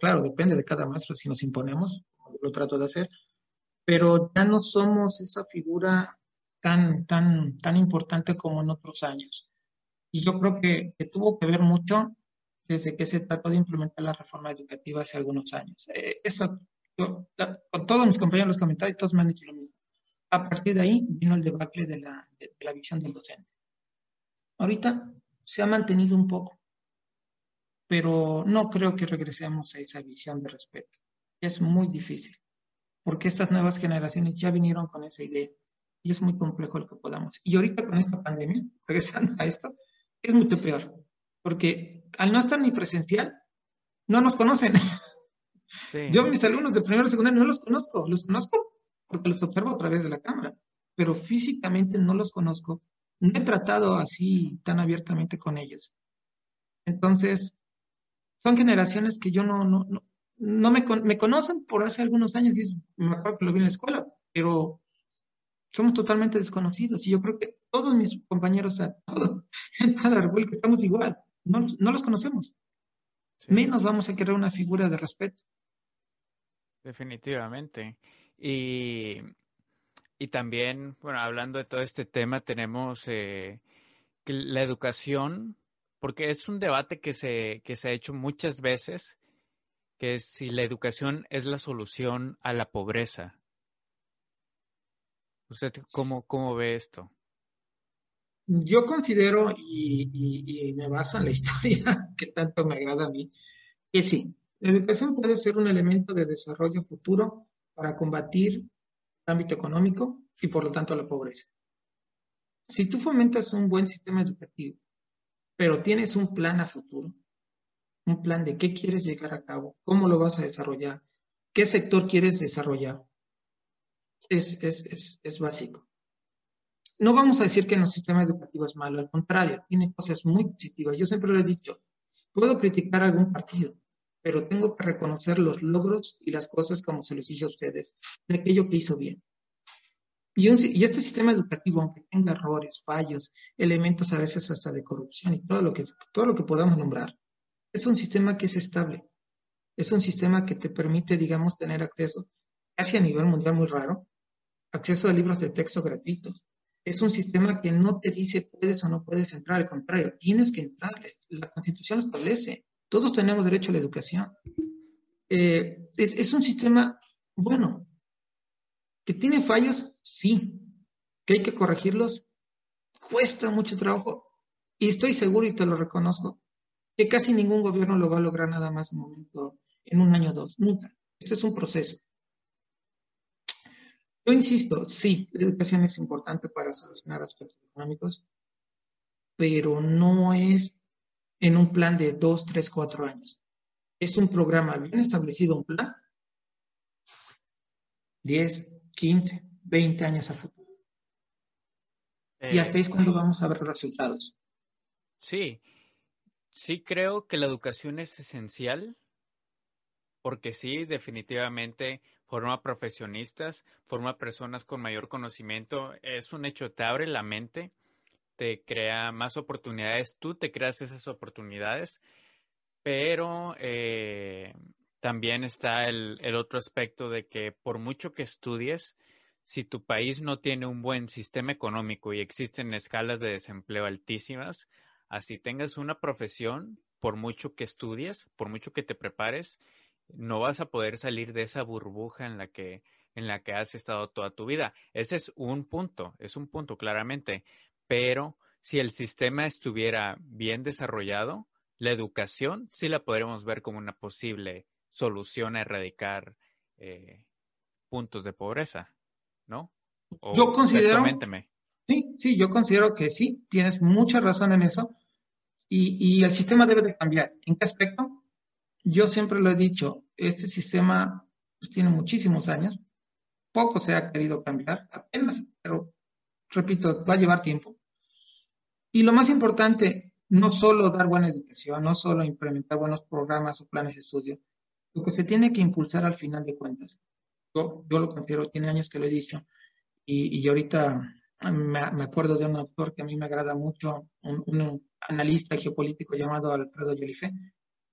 claro, depende de cada maestro si nos imponemos, lo trato de hacer, pero ya no somos esa figura tan, tan, tan importante como en otros años. Y yo creo que, tuvo que ver mucho desde que se trató de implementar la reforma educativa hace algunos años. Eh, eso, con todos mis compañeros los comentarios, todos me han dicho lo mismo. A partir de ahí vino el debate de la, de la visión del docente. Ahorita se ha mantenido un poco, pero no creo que regresemos a esa visión de respeto. Es muy difícil, porque estas nuevas generaciones ya vinieron con esa idea y es muy complejo el que podamos. Y ahorita con esta pandemia, regresando a esto, es mucho peor, porque al no estar ni presencial, no nos conocen. Yo mis alumnos de primero y secundario no los conozco, los conozco porque los observo a través de la cámara, pero físicamente no los conozco, no he tratado así tan abiertamente con ellos. Entonces, son generaciones que yo no, no, no, no me, me, conocen por hace algunos años y me acuerdo que lo vi en la escuela, pero somos totalmente desconocidos y yo creo que todos mis compañeros a todo, en cada árbol que estamos igual, no, no los conocemos. Menos vamos a querer una figura de respeto. Definitivamente. Y, y también, bueno, hablando de todo este tema, tenemos eh, la educación porque es un debate que se, que se ha hecho muchas veces, que es si la educación es la solución a la pobreza. ¿Usted cómo, cómo ve esto? yo considero, y, me baso en la historia que tanto me agrada a mí, que sí, la educación puede ser un elemento de desarrollo futuro para combatir el ámbito económico y por lo tanto la pobreza. Si tú fomentas un buen sistema educativo, pero tienes un plan a futuro, un plan de qué quieres llegar a cabo, cómo lo vas a desarrollar, qué sector quieres desarrollar, es, es, es básico no vamos a decir que nuestro sistema educativo es malo, al contrario, tiene cosas muy positivas. Yo siempre lo he dicho, puedo criticar algún partido, pero tengo que reconocer los logros y las cosas como se los dije a ustedes, de aquello que hizo bien. Y, este sistema educativo, aunque tenga errores, fallos, elementos a veces hasta de corrupción y todo lo que, todo lo que podamos nombrar, es un sistema que es estable. Es un sistema que te permite, digamos, tener acceso, casi a nivel mundial muy raro, acceso a libros de texto gratuitos, es un sistema que no te dice puedes o no puedes entrar, al contrario, tienes que entrar. La Constitución lo establece. Todos tenemos derecho a la educación. Eh, es, un sistema bueno. ¿Que tiene fallos? Sí. ¿Que hay que corregirlos? Cuesta mucho trabajo. Y estoy seguro y te lo reconozco, que casi ningún gobierno lo va a lograr nada más en, momento, en un año o dos. Nunca. Este es un proceso. Yo insisto, sí, la educación es importante para solucionar aspectos económicos, pero no es en un plan de dos, tres, cuatro años. Es un programa bien establecido, un plan, 10, 15, 20 años a futuro. y hasta ahí es cuando eh, vamos a ver los resultados. Sí, sí creo que la educación es esencial, porque sí, definitivamente forma profesionistas, forma personas con mayor conocimiento. Es un hecho, te abre la mente, te crea más oportunidades, tú te creas esas oportunidades, pero eh, también está el, el otro aspecto de que por mucho que estudies, si tu país no tiene un buen sistema económico y existen escalas de desempleo altísimas, así tengas una profesión, por mucho que estudies, por mucho que te prepares, no vas a poder salir de esa burbuja en la que en la que has estado toda tu vida. Ese es un punto, es un punto claramente, pero si el sistema estuviera bien desarrollado, la educación sí la podremos ver como una posible solución a erradicar eh, puntos de pobreza, ¿no? yo considero. Sí, sí, yo considero que sí, tienes mucha razón en eso. Y, y el sistema debe de cambiar. ¿En qué aspecto? Yo siempre lo he dicho, este sistema pues, tiene muchísimos años, poco se ha querido cambiar, apenas, pero repito, va a llevar tiempo. Y lo más importante, no solo dar buena educación, no solo implementar buenos programas o planes de estudio, lo que se tiene que impulsar al final de cuentas. Yo, yo lo considero, tiene años que lo he dicho, y, y ahorita me, acuerdo de un autor que a mí me agrada mucho, un, analista geopolítico llamado Alfredo Jolife,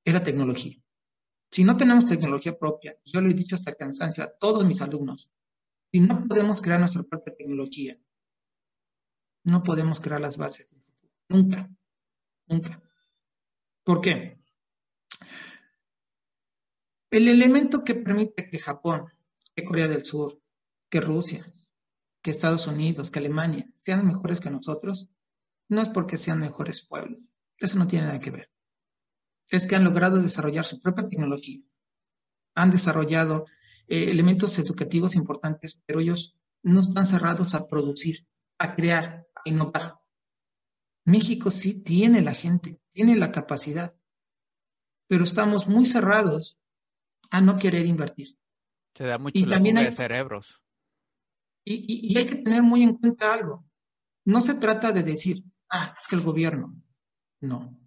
era tecnología. Si no tenemos tecnología propia, yo lo he dicho hasta cansancio a todos mis alumnos, si no podemos crear nuestra propia tecnología, no podemos crear las bases Nunca, nunca. ¿Por qué? El elemento que permite que Japón, que Corea del Sur, que Rusia, que Estados Unidos, que Alemania sean mejores que nosotros, no es porque sean mejores pueblos. Eso no tiene nada que ver es que han logrado desarrollar su propia tecnología. Han desarrollado eh, elementos educativos importantes, pero ellos no están cerrados a producir, a crear, a innovar. México sí tiene la gente, tiene la capacidad, pero estamos muy cerrados a no querer invertir. Se da mucho y también hay, de cerebros. Y, y, hay que tener muy en cuenta algo. No se trata de decir, ah, es que el gobierno. No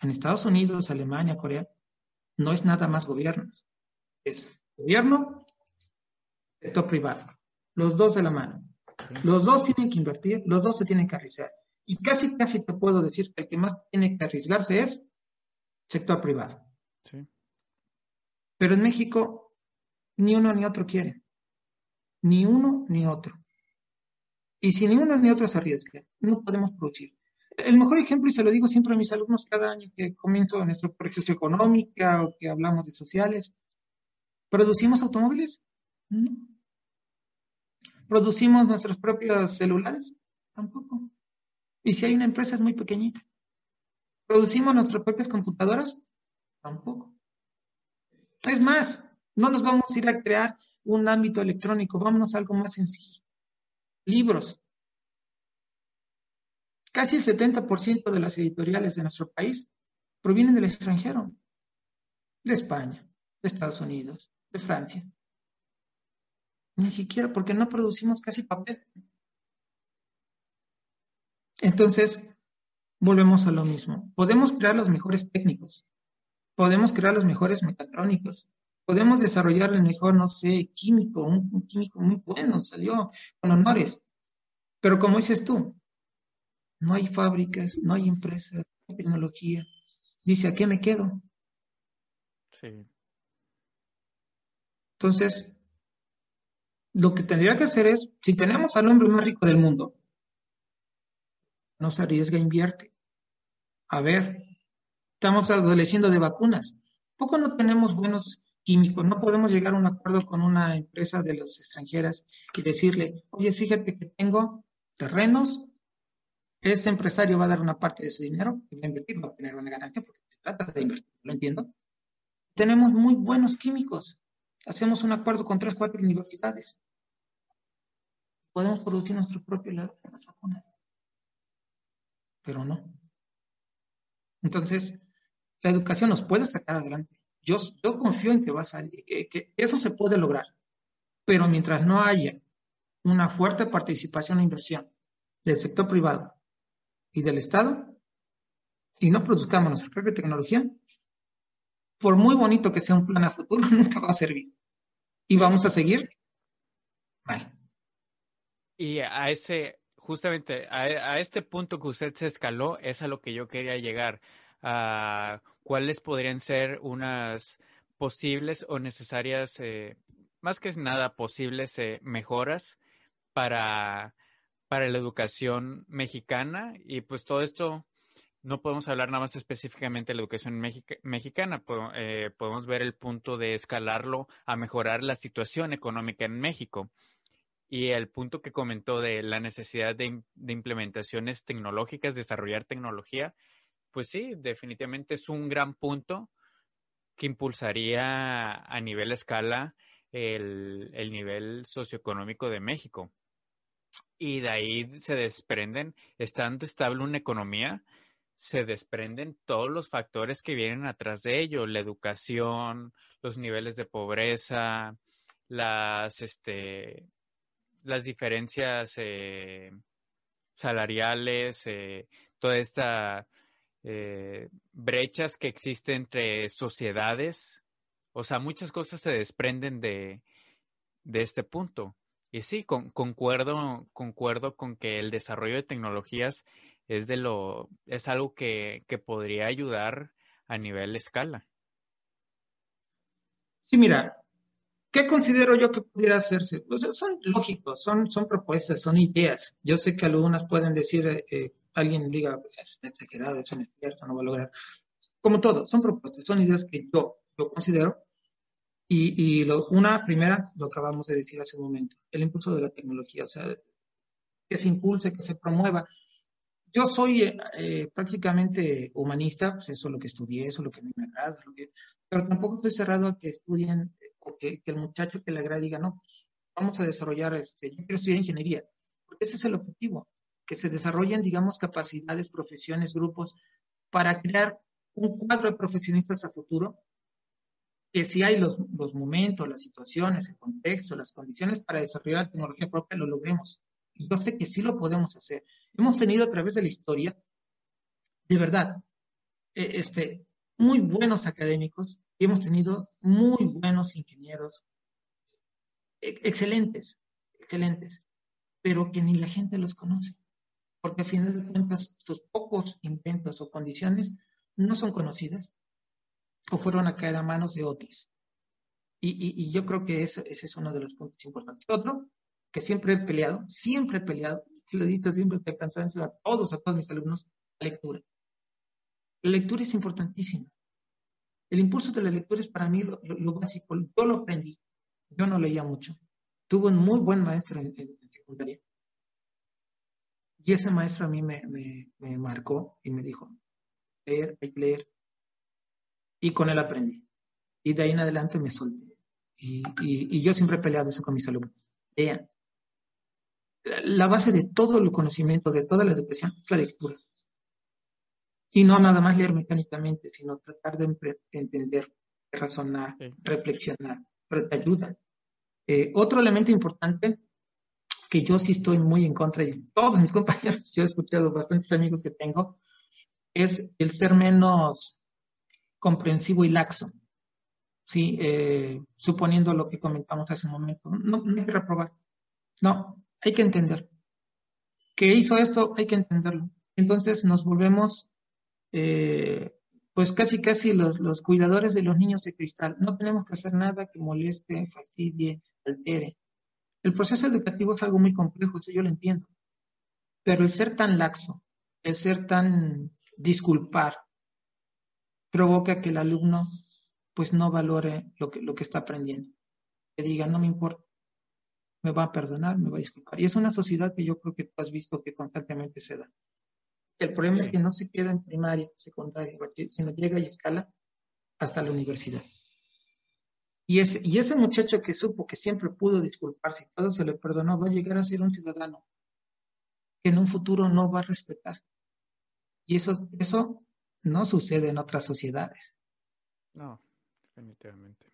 en Estados Unidos, Alemania, Corea, no es nada más gobierno. Es gobierno, sector privado. Los dos de la mano. Los dos tienen que invertir, los dos se tienen que arriesgar. Y casi, casi te puedo decir que el que más tiene que arriesgarse es sector privado. Pero en México, ni uno ni otro quiere. Ni uno ni otro. Y si ni uno ni otro se arriesga, no podemos producir el mejor ejemplo, y se lo digo siempre a mis alumnos cada año que comento nuestra proceso económica o que hablamos de sociales, ¿producimos automóviles? No. ¿Producimos nuestros propios celulares? Tampoco. Y si hay una empresa es muy pequeñita. ¿Producimos nuestras propias computadoras? Tampoco. Es más, no nos vamos a ir a crear un ámbito electrónico, vámonos a algo más sencillo. Libros. Casi el 70% de las editoriales de nuestro país provienen del extranjero, de España, de Estados Unidos, de Francia. Ni siquiera porque no producimos casi papel. Entonces, volvemos a lo mismo. Podemos crear los mejores técnicos, podemos crear los mejores mecatrónicos, podemos desarrollar el mejor, no sé, químico, un, químico muy bueno, salió con honores. Pero como dices tú, no hay fábricas, no hay empresas, no hay tecnología. Dice, ¿a qué me quedo? Sí. Entonces, lo que tendría que hacer es, si tenemos al hombre más rico del mundo, no se arriesga, invierte. A ver, estamos adoleciendo de vacunas. ¿Poco no tenemos buenos químicos? No podemos llegar a un acuerdo con una empresa de las extranjeras y decirle, oye, fíjate que tengo terrenos, este empresario va a dar una parte de su dinero, va a invertir, va a tener una ganancia porque se trata de invertir, ¿lo entiendo? Tenemos muy buenos químicos. Hacemos un acuerdo con tres, cuatro universidades. Podemos producir nuestro propio las vacunas pero no. Entonces, la educación nos puede sacar adelante. Yo, yo confío en que va a salir, que, eso se puede lograr, pero mientras no haya una fuerte participación e inversión del sector privado y del Estado, y no produzcamos nuestra propia tecnología, por muy bonito que sea un plan a futuro, nunca va a servir. Y vamos a seguir mal. Y a ese, justamente a, este punto que usted se escaló es a lo que yo quería llegar. ¿Cuáles podrían ser unas posibles o necesarias, eh, más que nada posibles eh, mejoras para, para la educación mexicana? Y pues todo esto no podemos hablar nada más específicamente de la educación mexicana, eh, podemos ver el punto de escalarlo a mejorar la situación económica en México. Y el punto que comentó de la necesidad de, implementaciones tecnológicas, desarrollar tecnología, pues sí, definitivamente es un gran punto que impulsaría a nivel escala el, el nivel socioeconómico de México. Y de ahí se desprenden, estando estable una economía, se desprenden todos los factores que vienen atrás de ello, la educación, los niveles de pobreza, las, este, las diferencias eh, salariales, eh, toda esta eh, brechas que existen entre sociedades. O sea, muchas cosas se desprenden de, de este punto. Y sí, concuerdo, concuerdo con que el desarrollo de tecnologías es de lo, es algo que, que podría ayudar a nivel escala. Sí, mira, ¿Qué considero yo que pudiera hacerse? Pues son lógicos, son, son propuestas, son ideas. Yo sé que algunas pueden decir, eh, eh, alguien diga, está exagerado, eso no es cierto, no va a lograr. Como todo, son propuestas, son ideas que yo, yo considero. Y, y lo, una primera, lo acabamos de decir hace un momento, el impulso de la tecnología, o sea, que se impulse, que se promueva. Yo soy eh, prácticamente humanista, pues eso es lo que estudié, eso es lo que a mí me agrada, pero tampoco estoy cerrado a que estudien o que, el muchacho que le agrade diga, no, pues, vamos a desarrollar, este, yo quiero estudiar ingeniería, porque ese es el objetivo, que se desarrollen, digamos, capacidades, profesiones, grupos, para crear un cuadro de profesionistas a futuro, que si hay los, los momentos, las situaciones, el contexto, las condiciones para desarrollar la tecnología propia, lo logremos. Y yo sé que sí lo podemos hacer. Hemos tenido a través de la historia, de verdad, eh, este, muy buenos académicos y hemos tenido muy buenos ingenieros, excelentes, excelentes, pero que ni la gente los conoce, porque a final de cuentas sus pocos inventos o condiciones no son conocidas o fueron a caer a manos de otros. Y, yo creo que ese, es uno de los puntos importantes. Otro, que siempre he peleado, siempre he peleado, lo dicho siempre estoy cansado a todos, a todos mis alumnos, la lectura. La lectura es importantísima. El impulso de la lectura es para mí lo, básico. Yo lo aprendí. Yo no leía mucho. Tuve un muy buen maestro en, secundaria. Y ese maestro a mí me, me, marcó y me dijo, leer, hay que leer. Y con él aprendí. Y de ahí en adelante me solté. Y, y, yo siempre he peleado eso con mis alumnos. Lean. La base de todo el conocimiento, de toda la educación, es la lectura. Y no nada más leer mecánicamente, sino tratar de entender, razonar, reflexionar, pero te ayuda. Eh, otro elemento importante que yo sí estoy muy en contra, y todos mis compañeros, yo he escuchado bastantes amigos que tengo, es el ser menos comprensivo y laxo. Sí, eh, suponiendo lo que comentamos hace un momento. No, no hay que reprobar. No, hay que entender. Que hizo esto, hay que entenderlo. Entonces nos volvemos eh, pues casi casi los, los cuidadores de los niños de cristal. No tenemos que hacer nada que moleste, fastidie, altere. El proceso educativo es algo muy complejo, eso yo lo entiendo. Pero el ser tan laxo, el ser tan disculpar, provoca que el alumno pues no valore lo que, lo que está aprendiendo. Que diga, no me importa, me va a perdonar, me va a disculpar. Y es una sociedad que yo creo que tú has visto que constantemente se da. El problema es que no se queda en primaria, secundaria, sino llega y escala hasta la universidad. Y ese, y ese muchacho que supo que siempre pudo disculparse y todo se le perdonó, va a llegar a ser un ciudadano que en un futuro no va a respetar. Y eso, eso no sucede en otras sociedades. No, definitivamente.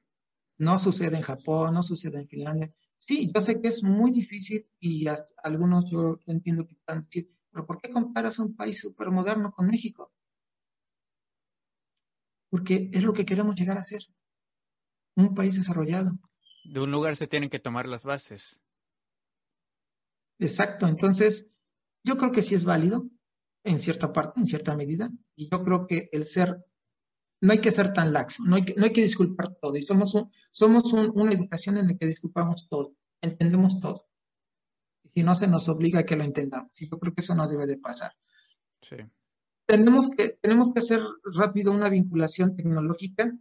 No sucede en Japón, no sucede en Finlandia. Sí, yo sé que es muy difícil y algunos yo entiendo que están diciendo, pero ¿por qué comparas un país supermoderno con México? Porque es lo que queremos llegar a ser. Un país desarrollado. De un lugar se tienen que tomar las bases. Exacto. Entonces, yo creo que sí es válido en cierta parte, en cierta medida. Y yo creo que el ser, no hay que ser tan laxo, no hay que, no hay que disculpar todo. Y somos, somos una educación en la que disculpamos todo, entendemos todo si no se nos obliga a que lo entendamos. Y yo creo que eso no debe de pasar. Sí. Tenemos que, tenemos que hacer rápido una vinculación tecnológica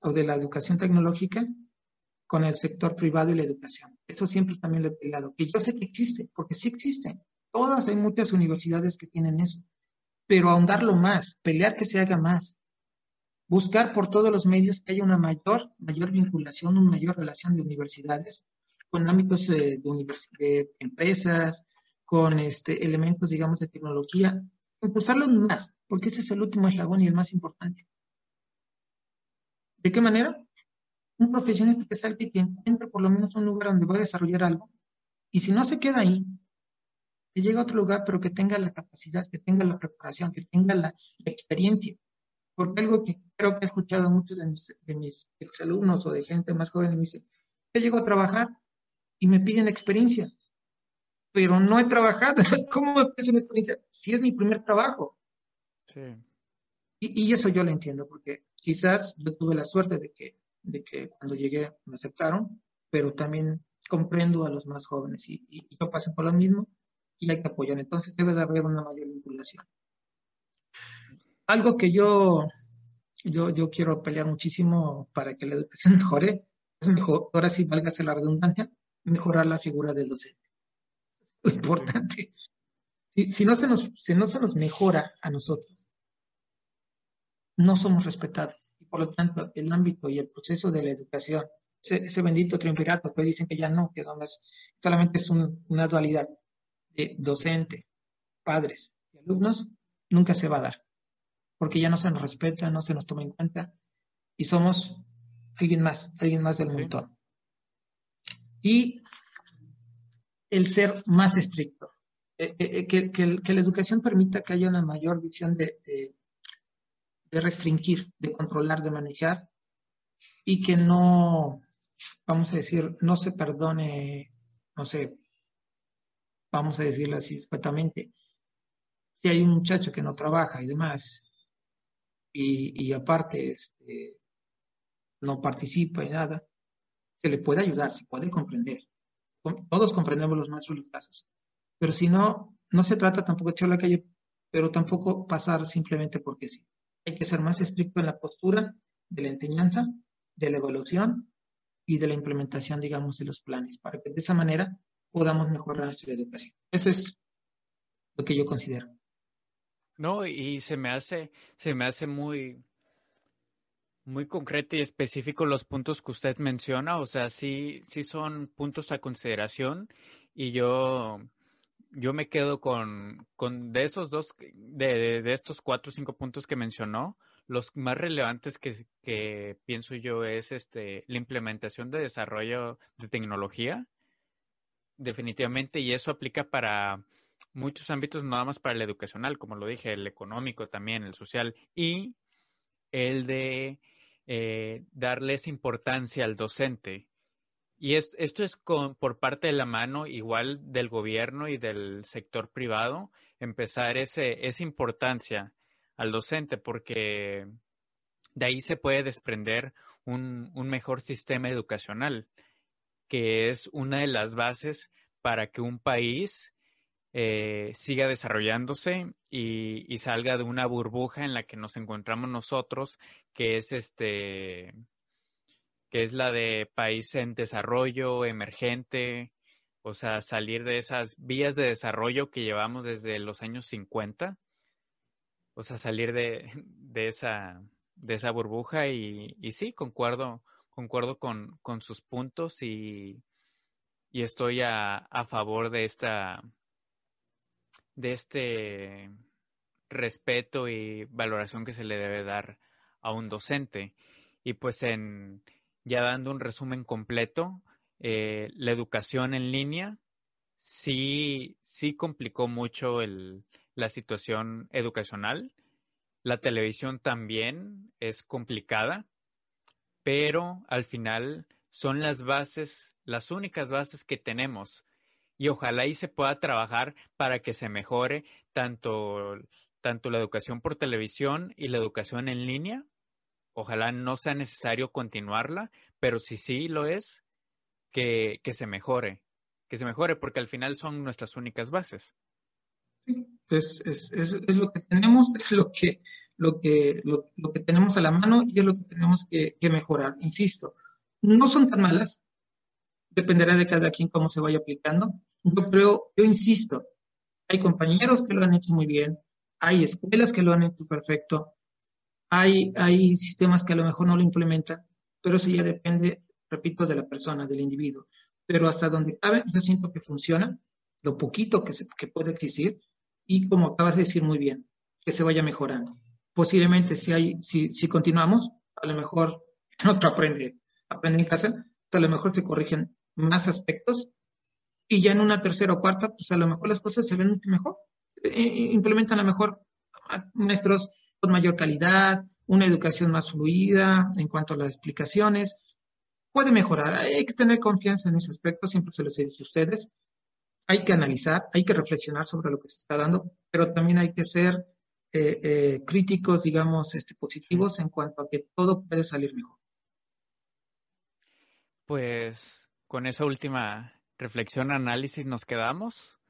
o de la educación tecnológica con el sector privado y la educación. Eso siempre también lo he peleado, que yo sé que existe, porque sí existe. Todas, hay muchas universidades que tienen eso. Pero ahondarlo más, pelear que se haga más, buscar por todos los medios que haya una mayor, mayor vinculación, una mayor relación de universidades con ámbitos de, de empresas, con este, elementos, digamos, de tecnología, impulsarlo más, porque ese es el último eslabón y el más importante. ¿De qué manera? Un profesionista que salte que encuentre por lo menos un lugar donde va a desarrollar algo, y si no se queda ahí, que llegue a otro lugar, pero que tenga la capacidad, que tenga la preparación, que tenga la, experiencia. Porque algo que creo que he escuchado muchos de mis, de mis exalumnos o de gente más joven me dice, yo llego a trabajar y me piden experiencia, pero no he trabajado. ¿Cómo me piden experiencia? Si es mi primer trabajo. Sí. Y, eso yo lo entiendo, porque quizás yo tuve la suerte de que, de que cuando llegué me aceptaron, pero también comprendo a los más jóvenes y, y yo pasé por lo mismo y hay que apoyar. Entonces debe de haber una mayor vinculación. Algo que yo, yo, yo quiero pelear muchísimo para que la educación mejore, es mejor, ahora sí válgase la redundancia, mejorar la figura del docente. Lo importante. Si, no se nos, si no se nos mejora a nosotros, no somos respetados. Y por lo tanto, el ámbito y el proceso de la educación, ese, bendito triunvirato que dicen que ya no, que solamente es una dualidad de docente, padres y alumnos, nunca se va a dar. Porque ya no se nos respeta, no se nos toma en cuenta y somos alguien más, alguien más del montón y el ser más estricto. Eh, eh, eh, que, la educación permita que haya una mayor visión de, de, restringir, de controlar, de manejar y que no, vamos a decir, no se perdone, no sé, vamos a decirlo así escuetamente, si hay un muchacho que no trabaja y demás, y, y aparte este, no participa y nada, se le puede ayudar, se puede comprender. Todos comprendemos los maestros los casos. Pero si no, no se trata tampoco de echar la calle, pero tampoco pasar simplemente porque sí. Hay que ser más estricto en la postura de la enseñanza, de la evaluación y de la implementación, digamos, de los planes, para que de esa manera podamos mejorar nuestra educación. Eso es lo que yo considero. No, y se me hace, se me hace muy, muy concreto y específico los puntos que usted menciona. O sea, sí, sí son puntos a consideración. Y yo, yo me quedo con, con de esos dos, de, de estos cuatro o cinco puntos que mencionó, los más relevantes que, que, pienso yo es este, la implementación de desarrollo de tecnología, definitivamente, y eso aplica para muchos ámbitos, nada más para el educacional, como lo dije, el económico también, el social, y el de eh, darles importancia al docente. Y esto es por parte de la mano igual del gobierno y del sector privado, empezar ese, esa importancia al docente, porque de ahí se puede desprender un, un mejor sistema educacional, que es una de las bases para que un país eh, siga desarrollándose y, salga de una burbuja en la que nos encontramos nosotros, que es este, que es la de país en desarrollo, emergente, o sea, salir de esas vías de desarrollo que llevamos desde los años 50, o sea, salir de, de esa, de esa burbuja y, y sí, concuerdo, concuerdo con, con sus puntos y, y estoy a, a favor de esta, de este respeto y valoración que se le debe dar a un docente. Y pues en ya dando un resumen completo, eh, la educación en línea sí, sí complicó mucho el, la situación educacional. La televisión también es complicada, pero al final son las bases, las únicas bases que tenemos y ojalá ahí se pueda trabajar para que se mejore tanto, tanto la educación por televisión y la educación en línea. Ojalá no sea necesario continuarla, pero si sí lo es, que, que se mejore, que se mejore, porque al final son nuestras únicas bases. Sí, es, es, lo que tenemos, es lo que, lo, que, lo, que tenemos a la mano y es lo que tenemos que mejorar. Insisto, no son tan malas, dependerá de cada quien cómo se vaya aplicando. Yo creo, yo insisto, hay compañeros que lo han hecho muy bien, hay escuelas que lo han hecho perfecto, hay, hay sistemas que a lo mejor no lo implementan, pero eso ya depende, repito, de la persona, del individuo. Pero hasta donde cabe, yo siento que funciona, lo poquito que, se, que puede existir, y como acabas de decir muy bien, que se vaya mejorando. Posiblemente si hay, si, si continuamos, a lo mejor otro aprende, aprende en casa, a lo mejor se corrigen más aspectos y ya en una tercera o cuarta, pues a lo mejor las cosas se ven mejor. E, e implementan a lo mejor maestros con mayor calidad, una educación más fluida en cuanto a las explicaciones. Puede mejorar, hay que tener confianza en ese aspecto, siempre se los he dicho a ustedes. Hay que analizar, hay que reflexionar sobre lo que se está dando, pero también hay que ser eh, eh, críticos, digamos, este, positivos en cuanto a que todo puede salir mejor. Pues con esa última reflexión, análisis nos quedamos.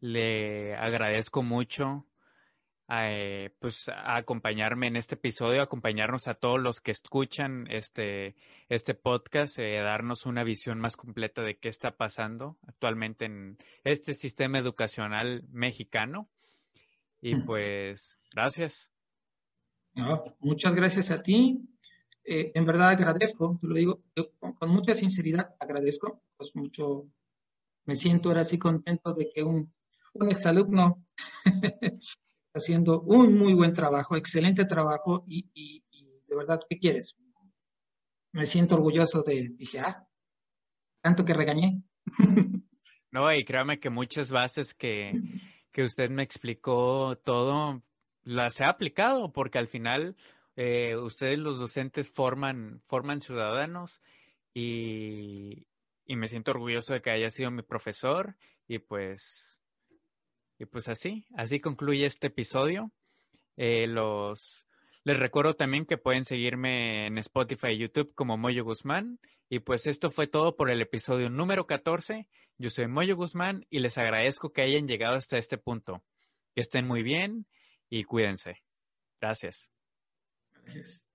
Le agradezco mucho eh, pues, a acompañarme en este episodio, acompañarnos a todos los que escuchan este, este podcast, eh, darnos una visión más completa de qué está pasando actualmente en este sistema educacional mexicano. Y pues, gracias. No, muchas gracias a ti eh, en verdad agradezco, te lo digo con, con, mucha sinceridad, agradezco, pues mucho, me siento ahora sí contento de que un, un exalumno haciendo un muy buen trabajo, excelente trabajo y, de verdad, ¿qué quieres? Me siento orgulloso de, dije, ah, tanto que regañé. no, y créame que muchas bases que, que usted me explicó todo, las he aplicado porque al final eh, ustedes los docentes forman, forman ciudadanos y, y, me siento orgulloso de que haya sido mi profesor y pues, y pues así, así concluye este episodio. Eh, los, les recuerdo también que pueden seguirme en Spotify y YouTube como Moyo Guzmán. Y pues esto fue todo por el episodio número 14. Yo soy Moyo Guzmán y les agradezco que hayan llegado hasta este punto. Que estén muy bien y cuídense. Gracias. Gracias.